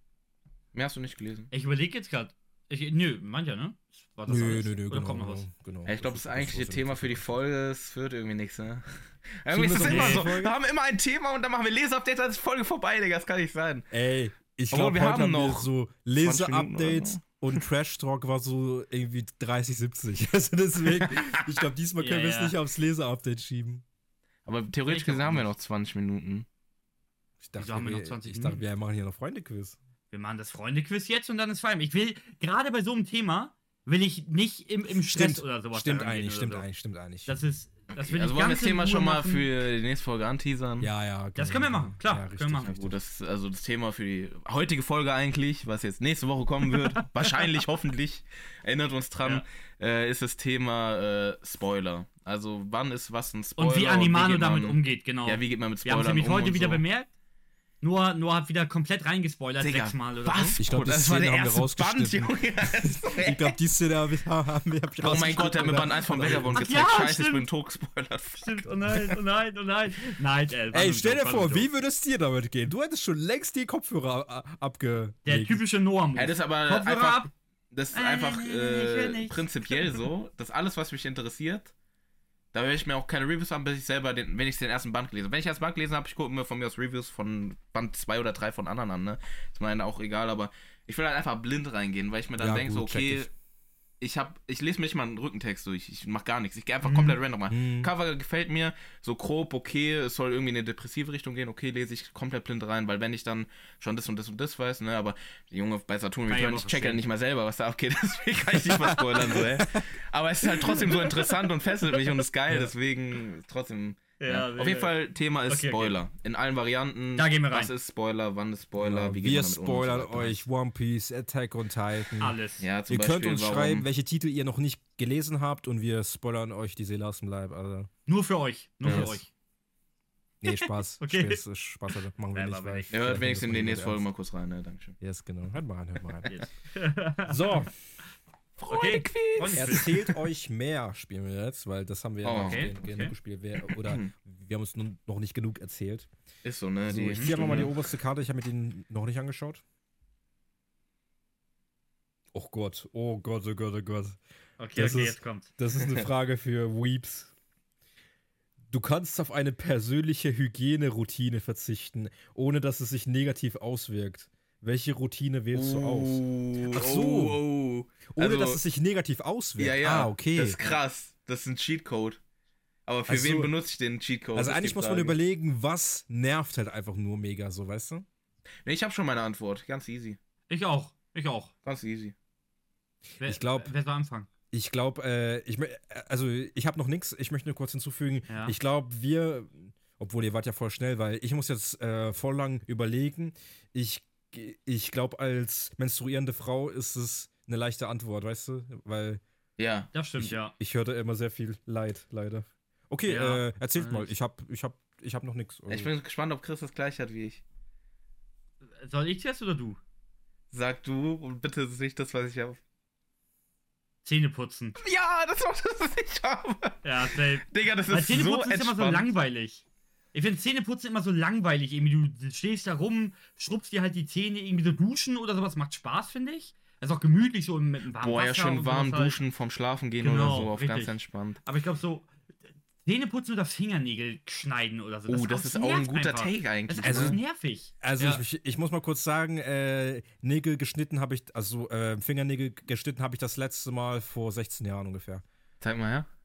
Mehr hast du nicht gelesen. Ich überlege jetzt gerade. Nö, mancher, ne? War das Nö, alles? nö, nö, Oder genau. kommt noch was? genau. Ja, ich glaube, das so- eigentliche Thema für die Folge, es wird irgendwie nichts, ne? Irgendwie ist so immer so. Folge? Wir haben immer ein Thema und dann machen wir Leseupdate, dann ist die Folge vorbei, Digga. Das kann nicht sein. Ey, ich glaube, wir heute haben noch so 20 Minuten oder Lese-Updates so. Und Trash Talk war so irgendwie 30, 70. Also deswegen, ich glaube, diesmal können Ja, wir es ja. nicht aufs Lese-Update schieben. Aber theoretisch gesehen haben wir noch 20 Minuten. Ich dachte, Wieso haben wir noch wir- 20 ich dachte, Minuten? wir machen hier noch Freunde-Quiz. Wir machen das Freunde-Quiz jetzt und dann ist Feierabend. Ich will, gerade bei so einem Thema, will ich nicht im, im Stress Stimmt, oder sowas Stimmt eigentlich, stimmt so. eigentlich, stimmt eigentlich. Das ist, das will Also wollen wir das Thema Ruhe schon mal machen. für die nächste Folge anteasern? ja, ja. Das genau, können wir machen, klar, Ja, können wir machen. Ja, richtig. gut, das also das Thema für die heutige Folge eigentlich, was jetzt nächste Woche kommen wird. Wahrscheinlich, hoffentlich. Erinnert uns dran, äh, ist das Thema äh, Spoiler. Also, wann ist was ein Spoiler? Und wie Animano geht damit man- umgeht, genau. Ja, wie geht man mit Wir haben Spoilern es nämlich um heute und wieder so. bemerkt. Noah, Noah hat wieder komplett reingespoilert, Digga, sechsmal oder was? so. Ich glaub, Bro, die das war der Szene haben wir erste Band, rausgeschnitten. Junge. Ich glaube, die Szene haben wir, haben wir hab ich Oh mein Gott, der hat mir Band 1 von Vagabond gezeigt. ja, Scheiße, ich stimmt. bin tot gespoilert. Stimmt, oh nein, oh nein, oh nein. Nein, ey, Ey, nur stell dir vor, nur wie würde es dir damit gehen? Du hättest schon längst die Kopfhörer a- abgelegt. Der typische Noah-Move. Ja, das ist aber Kopfhörer einfach, ab. das ist Äh, einfach ich äh, prinzipiell so, dass alles, was mich interessiert, da will ich mir auch keine Reviews haben, bis ich selber den, wenn ich den ersten Band gelesen habe. Wenn ich erst Band gelesen habe, ich gucke mir von mir aus Reviews von Band 2 oder 3 von anderen an, ne? Ist mir auch egal, aber ich will halt einfach blind reingehen, weil ich mir dann Ja, denke, so, okay, ich. ich hab, ich lese mir nicht mal einen Rückentext durch, ich mach gar nichts. Ich gehe einfach Mhm. komplett random rein. Mhm. Cover gefällt mir, so grob, okay, es soll irgendwie in eine depressive Richtung gehen, okay, lese ich komplett blind rein, weil wenn ich dann schon das und das und das weiß, ne, aber die Junge bei Saturn ich ich check ja nicht mal selber, was da abgeht, deswegen kann ich nicht mal spoilern, so, ey. Aber es ist halt trotzdem so interessant und fesselt mich und ist geil, deswegen trotzdem. Ja, Ja, Auf jeden Fall, Thema ist Okay, okay. Spoiler. In allen Varianten. Da gehen wir rein. Was ist Spoiler, wann ist Spoiler, Ja, wie geht wir um spoilern euch One Piece, Attack on Titan. Alles. Ja, Ihr Beispiel, könnt uns warum, schreiben, welche Titel ihr noch nicht gelesen habt und wir spoilern euch die Seele aus dem Leib. Also, Nur für euch. Nur Ja. für euch. nee, Spaß. Okay. Spaß, Spaß Alter. machen wir Ja, nicht. weil nicht. Ja, hört wenigstens in die nächste Folge mal kurz rein, ne? Dankeschön. Yes, genau. Hört mal rein, hört mal rein. So, Okay. Freunde- erzählt euch mehr, spielen wir jetzt, weil das haben wir ja Oh, noch okay, gen- genug okay. gespielt. Wer, oder wir haben uns nun noch nicht genug erzählt. Ist so, ne? So, ich ziehe einfach mal die oberste Karte. Ich habe mir den noch nicht angeschaut. Oh Gott, oh Gott, oh Gott, oh Gott. Okay, Das okay, ist- jetzt kommt's. Das ist eine Frage für Weeps. Du kannst auf eine persönliche Hygieneroutine verzichten, ohne dass es sich negativ auswirkt. Welche Routine wählst du aus? Oh, Ach so. Oh, oh. Ohne Also- dass es sich negativ auswirkt. Ja, ja. Ah, okay. Das ist krass. Das ist ein Cheatcode. Aber für Ach so. wen benutze ich den Cheatcode? also eigentlich muss man überlegen, was nervt halt einfach nur mega so, weißt du? Nee, ich habe schon meine Antwort. Ganz easy. Ich auch. Ich auch. Ganz easy. Wer, Ich glaub- Wer soll anfangen? Ich glaube, äh, ich also ich habe noch nichts. Ich möchte nur kurz hinzufügen. Ja. Ich glaube, wir, obwohl ihr wart ja voll schnell, weil ich muss jetzt äh, voll lang überlegen. Ich, ich glaube, als menstruierende Frau ist es eine leichte Antwort, weißt du? Weil Ja. Das stimmt, ich, ja. ich hörte immer sehr viel Leid, leider. Okay, Ja, äh, erzählt mal. Ich habe ich hab, ich hab noch nichts. Ich bin gespannt, ob Chris das gleich hat wie ich. Soll ich jetzt oder du? Sag du und bitte ist nicht das, was ich habe. Zähne putzen. Ja, das war das, was ich habe. Ja, safe. Digga, das Weil ist so Zähneputzen ist immer so langweilig. Ich finde Zähneputzen immer so langweilig. Irgendwie, du stehst da rum, schrubbst dir halt die Zähne, irgendwie so duschen oder sowas. Macht Spaß, finde ich. Das ist auch gemütlich so mit einem warmen Boah, Wasser ja, schön warm halt. duschen, vom Schlafen gehen Genau, oder so, auf ganz richtig. entspannt. Aber ich glaube so, Zähneputzen oder Fingernägel schneiden oder so. Oh, das ist auch ein guter einfach. Take Das eigentlich. ist einfach Also- nervig. Also ja. ich, ich muss mal kurz sagen, äh, Nägel geschnitten habe ich, also äh, Fingernägel geschnitten habe ich das letzte Mal vor 16 Jahren ungefähr. Zeig mal her. Äh,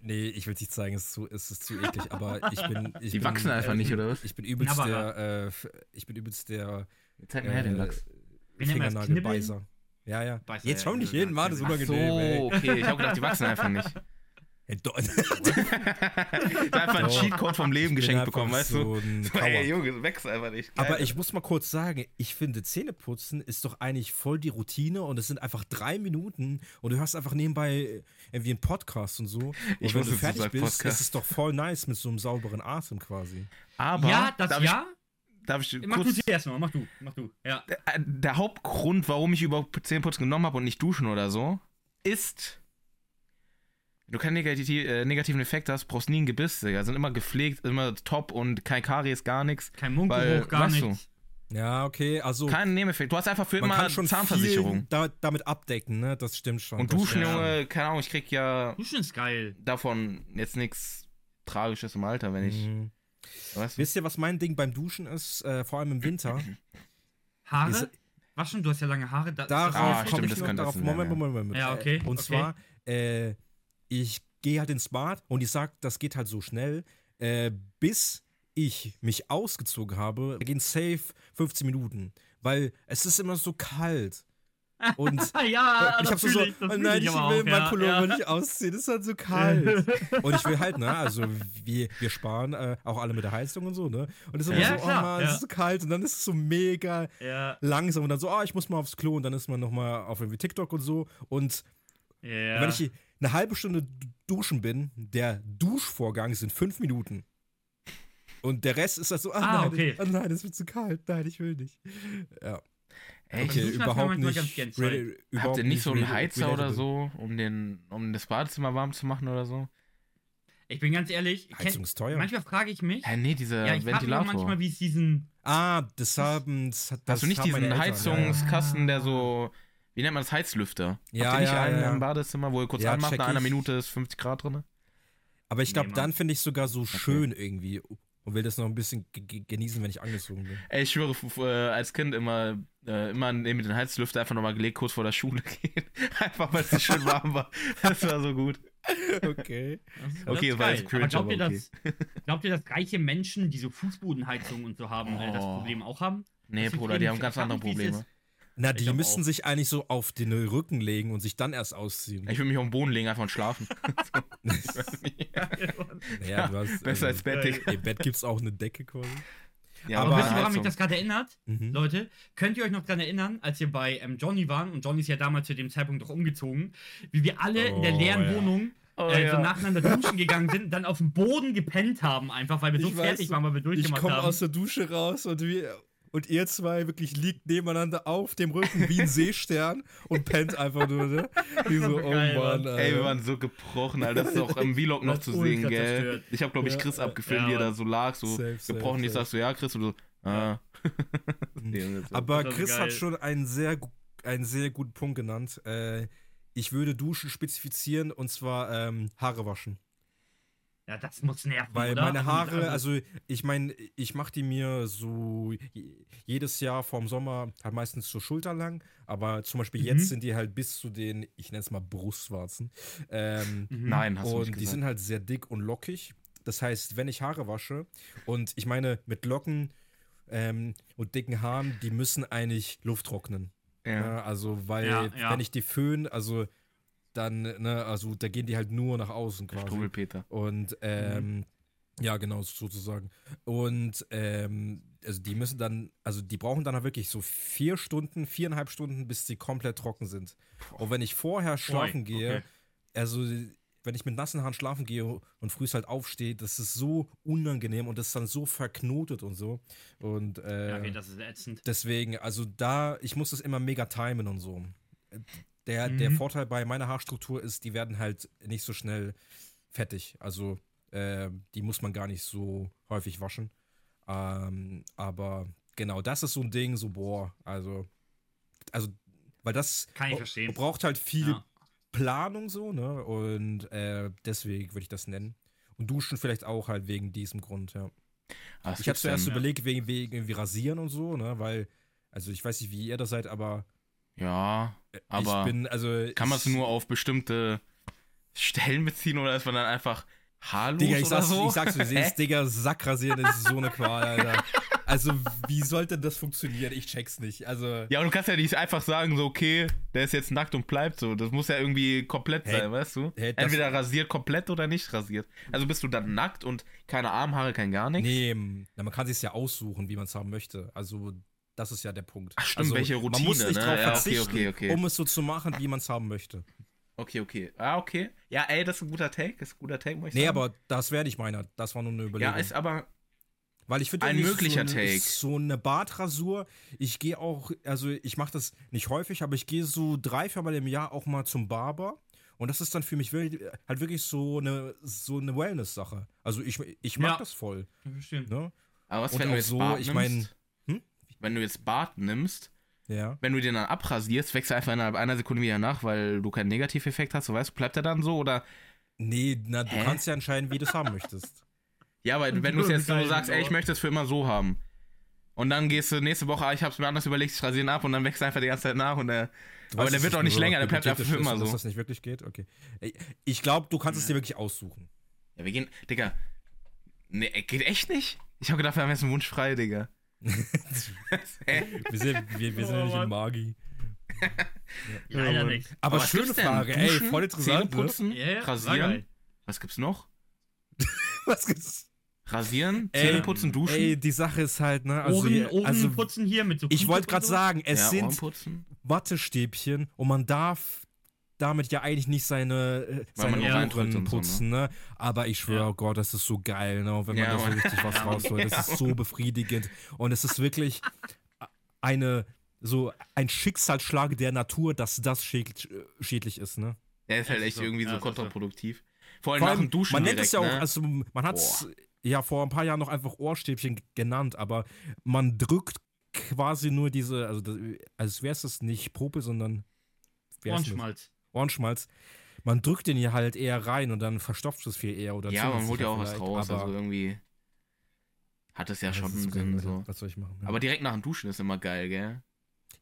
Nee, ich will es nicht zeigen, es ist zu, es ist zu eklig, aber ich bin. Ich Die bin, wachsen einfach äh, nicht, oder was? Ich bin übelst Knabberer. der, äh, ich bin übelst der Zeig mal her den äh, Lachs. Fingernagelbeißer. Ja, ja. Beißer, Jetzt ja, schau nicht ja, hin, Mann, das ist unangenehm, so, ey. okay. Ich habe gedacht, die wachsen einfach nicht. Ey, do- Da einfach einen. Cheatcode vom Leben geschenkt bekommen, weißt so du? ein So, ey, Junge, wächst einfach nicht. Geil. Aber ich muss mal kurz sagen, ich finde, Zähneputzen ist doch eigentlich voll die Routine und es sind einfach drei Minuten und du hörst einfach nebenbei irgendwie einen Podcast und so. Und Ich wenn du du fertig bist, Podcast. ist es doch voll nice mit so einem sauberen Atem quasi. Aber, ja, das darf ja. Ich, darf ich Mach du kurz, zuerst mal, mach du, mach du. Ja. Äh, der Hauptgrund, warum ich überhaupt Zähneputzen genommen habe und nicht duschen oder so, ist, du keinen negati äh, negativen Effekt hast, brauchst nie ein Gebiss, Digga. Sind immer gepflegt, immer top und kein Karies, gar nichts. Kein Mundgeruch, Weil, gar nichts. Ja, okay, also Kein Nebeneffekt. Du hast einfach für man immer kann schon Zahnversicherung. viel da, damit abdecken, ne? Das stimmt schon. Und duschen. Junge, keine Ahnung, ich krieg ja Duschen ist geil. davon jetzt nichts Tragisches im Alter, wenn ich. Mhm. Weißt du? Wisst ihr, was mein Ding beim Duschen ist? Äh, vor allem im Winter. Haare? Ist- Waschen, du hast ja lange Haare. Da, Darauf Ah, komme stimmt, ich das noch könnte darauf. Moment, ja. Moment, Moment. Ja, okay, Und okay. zwar, äh, ich gehe halt ins Bad und ich sag, das geht halt so schnell, äh, bis ich mich ausgezogen habe, gehen safe 15 Minuten, weil es ist immer so kalt. Und ja, ich das habe so, ich, oh das fühl nein, ich aber will auch, mein Pullover ja. nicht ausziehen, es ist halt so kalt. und ich will halt, ne, also wir, wir sparen äh, auch alle mit der Heizung und so, ne? Und es ist immer Ja, so, klar, oh Mann, ja. es ist so kalt und dann ist es so mega langsam und dann so, ah, ich muss mal aufs Klo und dann ist man nochmal auf irgendwie TikTok und so. Und ja. wenn ich eine halbe Stunde duschen bin, der Duschvorgang sind fünf Minuten. Und der Rest ist halt so, ah, Ah, nein, okay. ah, nein, es wird zu kalt, nein, ich will nicht. Ja, Echt? Okay. überhaupt nicht. ganz gern re- Habt überhaupt ihr nicht so einen Heizer oder so, um, den, um das Badezimmer warm zu machen oder so? ich bin ganz ehrlich, Heizung ist teuer. manchmal frage ich mich, Hä, nee, dieser ja, ich frage mich Ventilator. manchmal, wie es diesen, Ah, das haben. Das, hat- das Hast du nicht diesen Eltern, ja, ja. Heizungskasten, der so, wie nennt man das, Heizlüfter? Ja, Habt ihr nicht ja, einen ja. im Badezimmer, wo ihr kurz Ja, anmacht, nach einer. Minute ist 50 Grad drin? Aber ich glaube, Nee, dann finde ich es sogar so schön irgendwie und will das noch ein bisschen ge- ge- genießen, wenn ich angezogen bin. Ey, ich schwöre, äh, als Kind immer, äh, immer neben den Heizlüfter einfach nochmal gelegt, kurz vor der Schule gehen. einfach, weil es so schön warm war. Das war so gut. Okay. das Okay, das war jetzt cringe, aber glaubt ihr, aber dass, glaubt ihr, dass reiche Menschen, die so Fußbodenheizung und so haben, äh, das Oh. Problem auch haben? Nee, Das Bruder, die haben ganz andere Probleme. Na, Ich die müssen auch. sich eigentlich so auf den Rücken legen und sich dann erst ausziehen. Ich will mich auf den Boden legen, einfach und schlafen. Naja, du hast, Besser als also, Bett, Digga. Im Bett gibt es auch eine Decke quasi. Ja, Aber Aber wisst ihr, woran Heizung. mich das gerade erinnert? Mhm. Leute, könnt ihr euch noch daran erinnern, als wir bei ähm, Johnny waren und Johnny ist ja damals zu dem Zeitpunkt doch umgezogen, wie wir alle in der Oh, leeren ja. Wohnung Oh, äh, ja. so nacheinander duschen gegangen sind, dann auf dem Boden gepennt haben, einfach weil wir so Ich weiß, fertig waren, weil wir Ich durchgemacht komme haben. aus der Dusche raus und wir. Und ihr zwei wirklich liegt nebeneinander auf dem Rücken wie ein Seestern und pennt einfach nur, ne? Die so, oh Geil, Mann. Alter. Ey, wir waren so gebrochen, Alter. Das ist auch im Vlog noch zu sehen, gell? zerstört. Ich habe, glaube ich, Chris ja, abgefilmt, ja, wie er da so lag, so Safe, safe, gebrochen. Ich safe. sag so, ja, Chris, und so, ah. Aber Chris geil. hat schon einen sehr, einen sehr guten Punkt genannt. Äh, ich würde Duschen spezifizieren und zwar ähm, Haare waschen. Ja, das muss nerven, Weil oder? meine Haare, also ich meine, ich mache die mir so je- jedes Jahr vorm Sommer halt meistens so schulterlang, aber zum Beispiel Mhm. jetzt sind die halt bis zu den, ich nenne es mal Brustwarzen. Ähm, Mhm. Nein, hast du und nicht die gesagt. sind halt sehr dick und lockig. Das heißt, wenn ich Haare wasche und ich meine mit Locken ähm, und dicken Haaren, die müssen eigentlich Luft trocknen. ja. Ja, also, weil, Ja, ja. wenn ich die föhn, also dann, ne, also da gehen die halt nur nach außen quasi. Struwelpeter. Und ähm, ja, genau, sozusagen. Und ähm, also die müssen dann, also die brauchen dann halt wirklich so vier Stunden, viereinhalb Stunden, bis sie komplett trocken sind. Und wenn ich vorher schlafen Ui, gehe, okay. also wenn ich mit nassen Haaren schlafen gehe und früh halt aufstehe, das ist so unangenehm und das ist dann so verknotet und so. Und äh, Ja, okay, das ist ätzend. Deswegen, also da, ich muss das immer mega timen und so. Der, der Mhm. Vorteil bei meiner Haarstruktur ist, die werden halt nicht so schnell fettig. Also äh, die muss man gar nicht so häufig waschen. Ähm, aber genau, das ist so ein Ding, so boah, also, also, weil das Kann ich verstehen. braucht halt viel Ja. Planung so, ne? Und äh, deswegen würde ich das nennen. Und duschen vielleicht auch halt wegen diesem Grund, ja. Was Ich habe zuerst denn? überlegt, wegen, wegen irgendwie Rasieren und so, ne? Weil, also ich weiß nicht, wie ihr da seid, aber Ja, aber ich bin, also. kann man es nur auf bestimmte Stellen beziehen oder ist man dann einfach haarlos Digga, ich oder sag's, so? ich sag's, du siehst, Digga, Sackrasieren ist so eine Qual, Alter. Also, wie sollte das funktionieren? Ich check's nicht. Also, Ja, und du kannst ja nicht einfach sagen, so, okay, der ist jetzt nackt und bleibt so. Das muss ja irgendwie komplett Hey, sein, weißt du? hey, Entweder rasiert komplett oder nicht rasiert. Also bist du dann nackt und keine Armhaare, kein gar nichts? nee, na, man kann sich ja aussuchen, wie man es haben möchte. Also, das ist ja der Punkt. Ach stimmt, also, welche Man Routine, muss nicht ne? drauf Ja, okay, verzichten, okay, okay. um es so zu machen, wie man es haben möchte. Okay, okay. Ah, okay. Ja, ey, das ist ein guter Take. Das ist ein guter Take, muss ich Nee, sagen. aber das wäre nicht meiner. Das war nur eine Überlegung. Ja, ist aber. Weil ich finde Ein möglicher so, eine- Take. so eine Bartrasur, ich gehe auch, also ich mache das nicht häufig, aber ich gehe so drei, viermal im Jahr auch mal zum Barber. Und das ist dann für mich wirklich, halt wirklich so eine, so eine Wellness-Sache. Also ich, ich mag Ja. das voll. Bestimmt. Ne? Aber was, Und wenn du auch jetzt so, Bart ich nimmst? Wenn du jetzt Bart nimmst, Ja. wenn du den dann abrasierst, wächst er einfach innerhalb einer Sekunde wieder nach, weil du keinen Negativeffekt hast, so weißt du, bleibt er dann so oder. Nee, na, du Hä? kannst ja entscheiden, wie du es haben möchtest. Ja, aber wenn du es jetzt so sagst, ey, ich möchte es für immer so haben. Und dann gehst du nächste Woche, ah, ich hab's mir anders überlegt, ich rasiere ihn ab und dann wächst er einfach die ganze Zeit nach und der. Du Aber der wird auch nicht länger, der bleibt einfach für immer so. Dass das nicht wirklich geht? Okay. Ich glaube, du kannst es dir wirklich aussuchen. Ja, wir gehen. Digga. Nee, geht echt nicht? Ich hab gedacht, wir haben jetzt einen Wunsch frei, Digga. Hä? Wir sind, wir, wir sind ja Oh, nicht in. Magi. Leider nicht. Aber, was schöne? Frage, ey, Duschen, voll interessant. Ne? Ja, ja, war rasieren. geil. Was gibt's noch? Was gibt's? Rasieren, Ey, Zähneputzen, duschen. Ey, die Sache ist halt, ne? Also, Ohren, Ohren also putzen hier mit so ich wollte gerade sagen, es ja, sind. Wattestäbchen und man darf damit ja eigentlich nicht seine, äh, Weil seine Ohren und so, putzen, ne? Aber ich schwöre, Ja. oh Gott, das ist so geil, ne? Und wenn man Ja, da so richtig was Ja, rausholt, das Ja, ist so befriedigend. Und es ist wirklich eine, so ein Schicksalsschlag der Natur, dass das schädlich, schädlich ist, ne? Der ist halt Ja, echt so. irgendwie Ja, so so. Vor kontraproduktiv. Vor allem allem, nach dem Duschen man nennt direkt, es ja auch, ne? also man hat es ja vor ein paar Jahren noch einfach Ohrstäbchen genannt, aber man drückt quasi nur diese, also das, als wäre es das nicht Popel, sondern? Ohrenschmalz. Ohrenschmalz. Man drückt den hier halt eher rein und dann verstopft es viel eher oder ja, man holt ja auch was raus. Also irgendwie hat es ja Ja, schon einen Sinn. So. Was soll ich machen? Ja. Aber direkt nach dem Duschen ist immer geil, gell?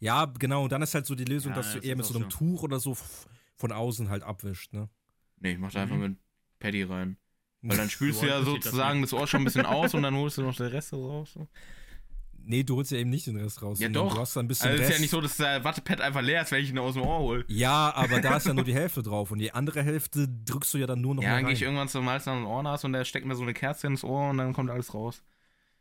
ja, genau, und dann ist halt so die Lösung, Ja, dass du das eher mit so einem so. Tuch oder so von außen halt abwischt, ne? Nee, ich mach da einfach Mhm. mit Paddy rein. Weil dann spülst du ja sozusagen das Ohr schon ein bisschen aus und dann holst du noch den Rest raus. Nee, du holst ja eben nicht den Rest raus. Ja, doch. Du hast da ein bisschen Also es ist ja nicht so, dass der Wattepad einfach leer ist, wenn ich ihn aus dem Ohr hole. Ja, aber da ist ja nur die Hälfte drauf und die andere Hälfte drückst du ja dann nur noch Ja, mal dann gehe ich irgendwann zum Hals nach dem Ohrenarzt und der steckt mir so eine Kerze ins Ohr und dann kommt alles raus.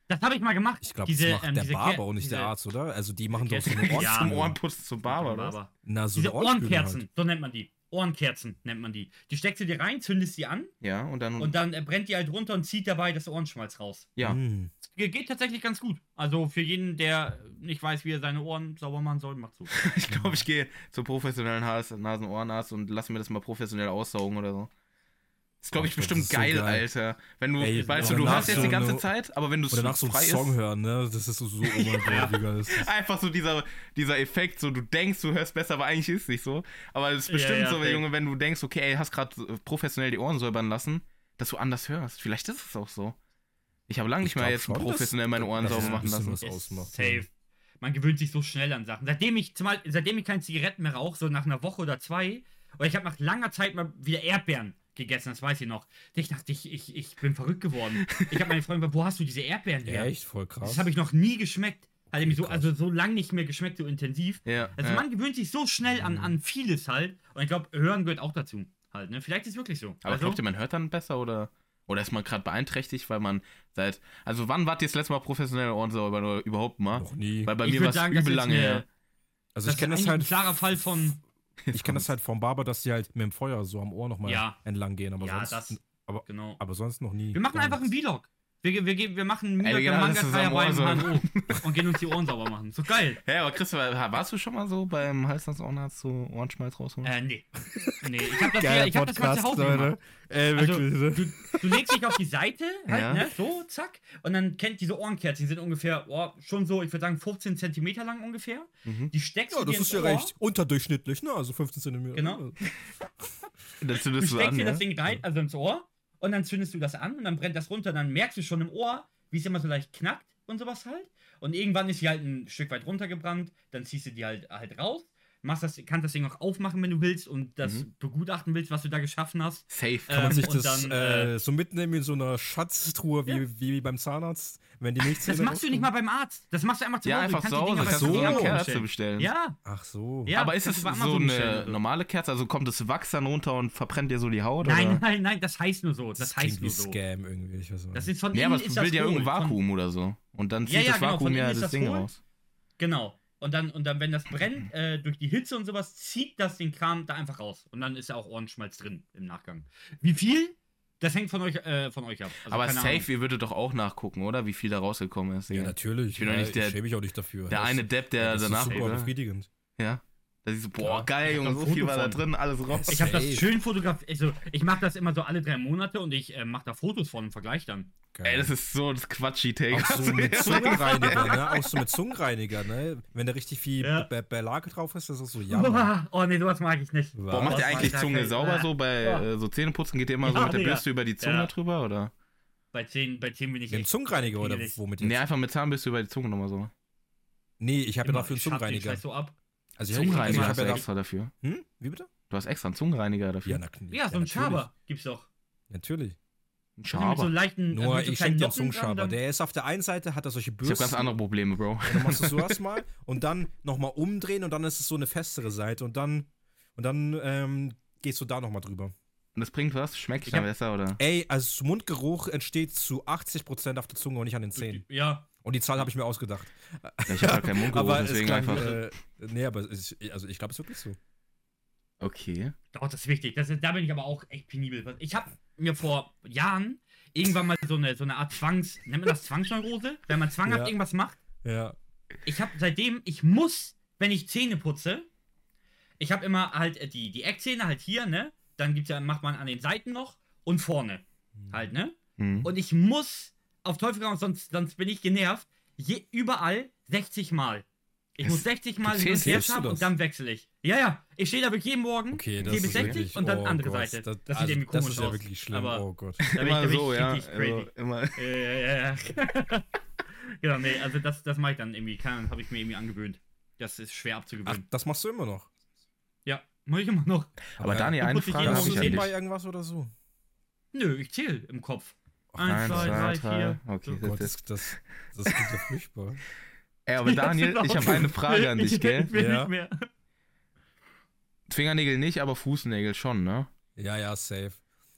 Das habe ich mal gemacht. Ich glaube, das macht ähm, der Barber Ker- und nicht der Arzt, oder? Also die machen doch so eine Ohr Ja, zum. Ohrenputzen zum Barber, oder? was? Na, so Diese eine Ohrspüle Ohrenkerzen, Halt. so nennt man die. Ohrenkerzen nennt man die. Die steckst du dir rein, zündest die an Ja, und dann. und dann äh, brennt die halt runter und zieht dabei das Ohrenschmalz raus. ja. Hm. Ge- Geht tatsächlich ganz gut. Also für jeden, der nicht weiß, wie er seine Ohren sauber machen soll, macht so. Ich glaube, ich gehe zum professionellen Nasen-Ohrenarzt und lasse mir das mal professionell aussaugen oder so. Das ist, glaube ich, Oh, bestimmt ist so geil, geil. Alter. Wenn du, Ey, weißt du, du hast jetzt so die ganze eine- Zeit, aber wenn du Und danach so einen frei Song ist, hören, ne? Das ist so, so oh ist, einfach so dieser, dieser Effekt, so du denkst, du hörst besser, aber eigentlich ist es nicht so. Aber es ist Ja, bestimmt ja, so, safe. Junge, wenn du denkst, okay, ey, hast gerade professionell die Ohren säubern lassen, dass du anders hörst. Vielleicht ist es auch so. Ich habe lange nicht Ich mehr jetzt schon, professionell meine Ohren sauber machen lassen. was ausmacht. Safe. Man gewöhnt sich so schnell an Sachen. Seitdem ich, zumal, seitdem ich keine Zigaretten mehr rauche, so nach einer Woche oder zwei, oder ich habe nach langer Zeit mal wieder Erdbeeren gegessen, das weiß ich noch. Ich dachte, ich, ich, ich bin verrückt geworden. Ich habe meine Freundin gefragt, wo hast du diese Erdbeeren her? Echt voll krass. Das habe ich noch nie geschmeckt. Hat mich so, also so lang nicht mehr geschmeckt, so intensiv. Ja, Also ja. man gewöhnt sich so schnell an, an vieles halt. Und ich glaube, Hören gehört auch dazu. Halt, ne? Vielleicht ist es wirklich so. Aber also, glaubt ihr, man hört dann besser oder, oder ist man gerade beeinträchtigt, weil man seit. Also, wann wart ihr das letzte Mal professionell Ohrensäuber oder überhaupt mal? noch nie. Weil bei Ich mir war es übel lange her. Also ich kenne das halt. ein klarer Fall von. Ich kenne das halt vom Barber, dass die halt mit dem Feuer so am Ohr nochmal Ja. entlang gehen, aber ja, sonst. das. aber- genau. aber sonst noch nie. Wir machen einfach einen. Vlog. Wir, wir, wir, machen einen Ey, wir Manga Ohr HNO und gehen uns die Ohren sauber machen. So geil. Hä, aber Christopher, warst du schon mal so beim Halsnadsohrarzt so Ohrenschmalz rausholen? Äh, nee. Nee, ich hab das, Geiler hier, ich hab das Hause Leute. gemacht. Ey, Also, wirklich. ne? du, du legst dich auf die Seite, halt, Ja. ne, so, zack, und dann kennt diese Ohrenkerzen, die sind ungefähr, oh, schon so, ich würde sagen, 15 Zentimeter lang ungefähr. Mhm. Die steckst Ja, du dir das ist ins ja Ohr, recht unterdurchschnittlich, ne? Also 15 Zentimeter. Genau. Dann du steckst an, dir ja? das Ding rein, also ins Ohr, und dann zündest du das an und dann brennt das runter, dann merkst du schon im Ohr, wie es immer so leicht knackt und sowas halt. Und irgendwann ist sie halt ein Stück weit runtergebrannt, dann ziehst du die halt, halt raus, machst das, kannst das Ding auch aufmachen, wenn du willst und das Mhm. begutachten willst, was du da geschaffen hast. Safe. Kann man Ähm, sich und das dann, äh, äh, so mitnehmen in so einer Schatztruhe wie, Ja. wie beim Zahnarzt, wenn die Milchzähne Das machst du nicht mal rauskommen? beim Arzt. Das machst du einfach zu ja, Hause. Du einfach kannst zu die Dinger Hause. Kannst du eine Kerze bestellen. Ja, Ach so. Ja. aber ist es so eine bestellen normale Kerze? Also kommt das Wachs dann runter und verbrennt dir so die Haut? nein, oder? nein, nein, das heißt nur so. Das, Das heißt nur so. Scam irgendwie. Ich weiß Das ist von innen aber es bildet ja irgendein Vakuum oder so. Und dann zieht Ja, ja, das genau, Vakuum ja das das Ding raus. Genau. Und dann, und dann, wenn das brennt, äh, durch die Hitze und sowas, zieht das den Kram da einfach raus. Und dann ist ja auch Ohrenschmalz drin im Nachgang. Wie viel? Das hängt von euch, äh, von euch ab. Also aber keine safe, Ahnung. ihr würdet doch auch nachgucken, oder? Wie viel da rausgekommen ist. Ja, Digga. natürlich. Ich bin doch ja, nicht der- ich schäme mich auch nicht dafür. Der Das- eine Depp, der das ist danach. super oder? befriedigend. Ja. Da siehst du, boah, Ja. geil, Ich Junge, so viel war da von. drin, alles raus. Ich habe das schön fotografiert. Also, ich mache das immer so alle drei Monate und ich äh, mache da Fotos von und vergleiche dann. Geil. Ey, das ist so das Quatschi-Take. auch so mit Zungenreiniger, ne? Auch so mit Zungenreiniger, ne? Wenn da richtig viel Ja. Be Belag drauf ist, das ist so jammer. oh nee, sowas mag ich nicht. Boah, macht ihr eigentlich Zunge sauber Ah. so bei Ja. äh, so Zähneputzen? Geht ihr immer so Ja, mit der. Bürste über die Zunge Ja. drüber, oder? Bei 10, bei 10 bin ich Mit dem Zungenreiniger oder womit jetzt? Nee, einfach mit Zahnbürste über die Zunge nochmal so. Nee, ich habe ja immer. dafür einen Ich Zungenreiniger. Scheiß so ab. Also ich, Zungenreiniger also ich hast habe du extra dafür. hm? Wie bitte? Du hast extra einen Zungenreiniger dafür. Ja, na, Ja, so ein natürlich. Schaber gibt's doch. Natürlich. Ein Mit so Schaber. leichten, Nur mit so ich schenke dir einen dann- Der ist auf der einen Seite, hat er solche ich Bürsten. habe ganz andere Probleme, Bro. Und dann machst du so erstmal und dann nochmal umdrehen und dann ist es so eine festere Seite und dann, und dann ähm, gehst du da nochmal drüber. Und das bringt was? Schmeckt Ich dann hab- besser, oder? Ey, also Mundgeruch entsteht zu 80% auf der Zunge und nicht an den Zähnen. Ja, Und die Zahl habe ich mir ausgedacht. Ja, ich habe halt keinen Mundgeruch, aber es deswegen klang, einfach. äh, nee, aber es ist, also ich glaube, es ist wirklich so. Okay. doch, das ist wichtig. Das ist, da bin ich aber auch echt penibel. Ich habe mir vor Jahren irgendwann mal so eine, so eine Art Zwangs... Nennt man das Zwangsneurose? Wenn man zwanghaft Ja. irgendwas macht. Ja. Ich habe seitdem, ich muss, wenn ich Zähne putze, ich habe immer halt äh, die, die Eckzähne halt hier, ne? Dann gibt's ja, macht man an den Seiten noch und vorne halt, ne? Hm. Und ich muss auf Teufel komm, sonst, sonst bin ich genervt. Je, überall 60 Mal. Ich Es- muss 60 Mal hin und her das? und dann wechsle ich. Ja, ja. Ich stehe da wirklich jeden Morgen, Okay, bis ist 60 wirklich, und dann oh andere Gott, Seite. Das, Das, also, sieht irgendwie das komisch ist ja aus. wirklich schlimm. Aber oh Gott. da ich, Immer bin so, ich ja. crazy. Also, immer. Äh, ja, ja. genau, nee, also das, das mache ich dann irgendwie. Keine Ahnung, habe ich mir irgendwie angewöhnt. Das ist schwer Ach, abzugewöhnen. das machst du immer noch. Ja, mache ich immer noch. Aber Dani, eine ich Frage habe ich an dich. irgendwas oder so? Nö, ich zähle im Kopf. Eins, zwei, drei, vier. Okay, Oh Gott, das, das, das, klingt ja furchtbar. Ey, aber Daniel, ich habe eine Frage an dich, gell? Ich will Ja. nicht mehr. Fingernägel nicht, aber Fußnägel schon, ne? Ja, ja, safe.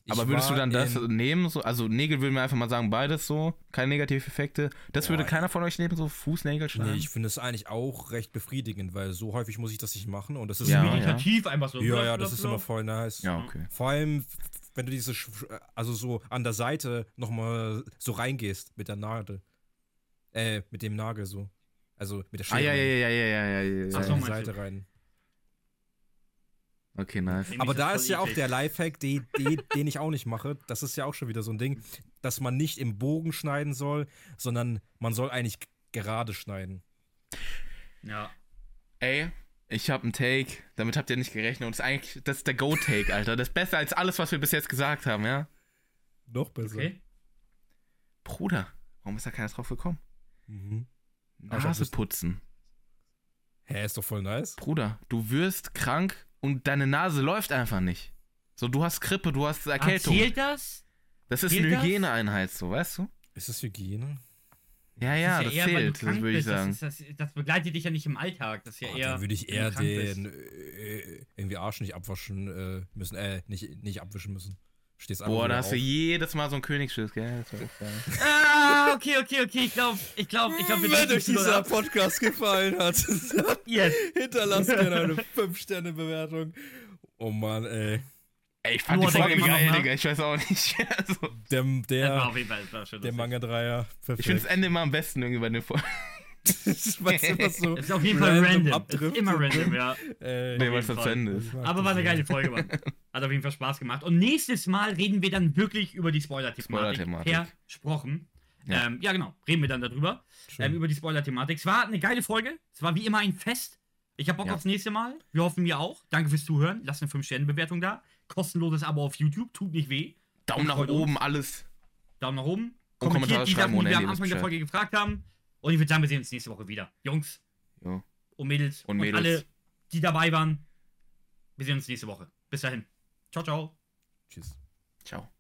Ich aber würdest du dann das nehmen? So, also Nägel würden wir einfach mal sagen, beides so, keine Negativeffekte. Das Boah, würde keiner von euch nehmen, so Fußnägel schneiden? Nee, ich finde es eigentlich auch recht befriedigend, weil so häufig muss ich das nicht machen und das ist Ja, Meditativ einfach so. ja, Blub, ja, das ist immer voll nice. ja, okay. Vor allem, wenn du diese, Sch- also so an der Seite nochmal so reingehst mit der Nadel. Äh, mit dem Nagel so. Also mit der Ah, Schere. ja, ja, ja, ja, ja, ja, ja, So Ach ja. so, die Seite rein. Okay, nice. Aber da ist ja auch der Lifehack, den, den, den ich auch nicht mache. Das ist ja auch schon wieder so ein Ding, dass man nicht im Bogen schneiden soll, sondern man soll eigentlich gerade schneiden. Ja. Ey, ich habe einen Take, damit habt ihr nicht gerechnet und das ist eigentlich, das ist der Go-Take, Alter. Das ist besser als alles, was wir bis jetzt gesagt haben, ja? Noch besser. Okay. Bruder, warum ist da keiner drauf gekommen? Mhm. Ah, Nase putzen. Hä, ist doch voll nice. Bruder, du wirst krank und deine Nase läuft einfach nicht. So, du hast Grippe, du hast Erkältung. Erzählt das? das ist zählt eine? Hygieneeinheit, so, weißt du? Ist das Hygiene? Ja, ja, ist das eher, weil du zählt, das würde ich sagen. Das, ist, das, das begleitet dich ja nicht im Alltag. Das ist ja Oh, eher. dann würde ich eher den äh, irgendwie Arsch nicht abwaschen äh, müssen. Äh, nicht, nicht abwischen müssen. Stehst Boah, da hast du jedes Mal so einen Königsschiss, gell? Das. Ah, okay, okay, okay. Ich glaube, ich glaube, ich glaube, wir Wenn euch dieser ab. Podcast gefallen hat, Yes. hinterlasst gerne eine 5-Sterne-Bewertung. Oh Mann, ey. Ey, ich fand Nur die Folge geil? Digga. Ich weiß auch nicht. Also, Der, Das der, Fall, das der. Manga-Dreier. Ich finde das Ende immer am besten irgendwie bei den Folgen. Weil es immer so Das ist auf jeden Fall random. Das ist immer random, ja. Äh, Nee, was das zu. Ende ist. Aber das war eine geile Folge, Mann. Hat auf jeden Fall Spaß gemacht. Und nächstes Mal reden wir dann wirklich über die Spoiler-Thematik. Spoiler-Thematik. Versprochen. Ja. Ähm, ja, genau. Reden wir dann darüber. Ähm, über die Spoiler-Thematik. Es war eine geile Folge. Es war wie immer ein Fest. Ich habe Bock Ja. aufs nächste Mal. Wir hoffen, ihr auch. Danke fürs Zuhören. Lasst eine 5-Sterne-Bewertung da. Kostenloses Abo auf YouTube. Tut nicht weh. Daumen nach Freut uns. oben, alles. Daumen nach oben. Und Kommentare Kommentiert die schreiben Sachen, die wir am Anfang der Folge gefragt haben. Und ich würde sagen, wir sehen uns nächste Woche wieder. Jungs Jo. und Mädels Und Mädels. alle die dabei waren. Wir sehen uns nächste Woche. Bis dahin. Ciao, ciao. Tschüss. Ciao.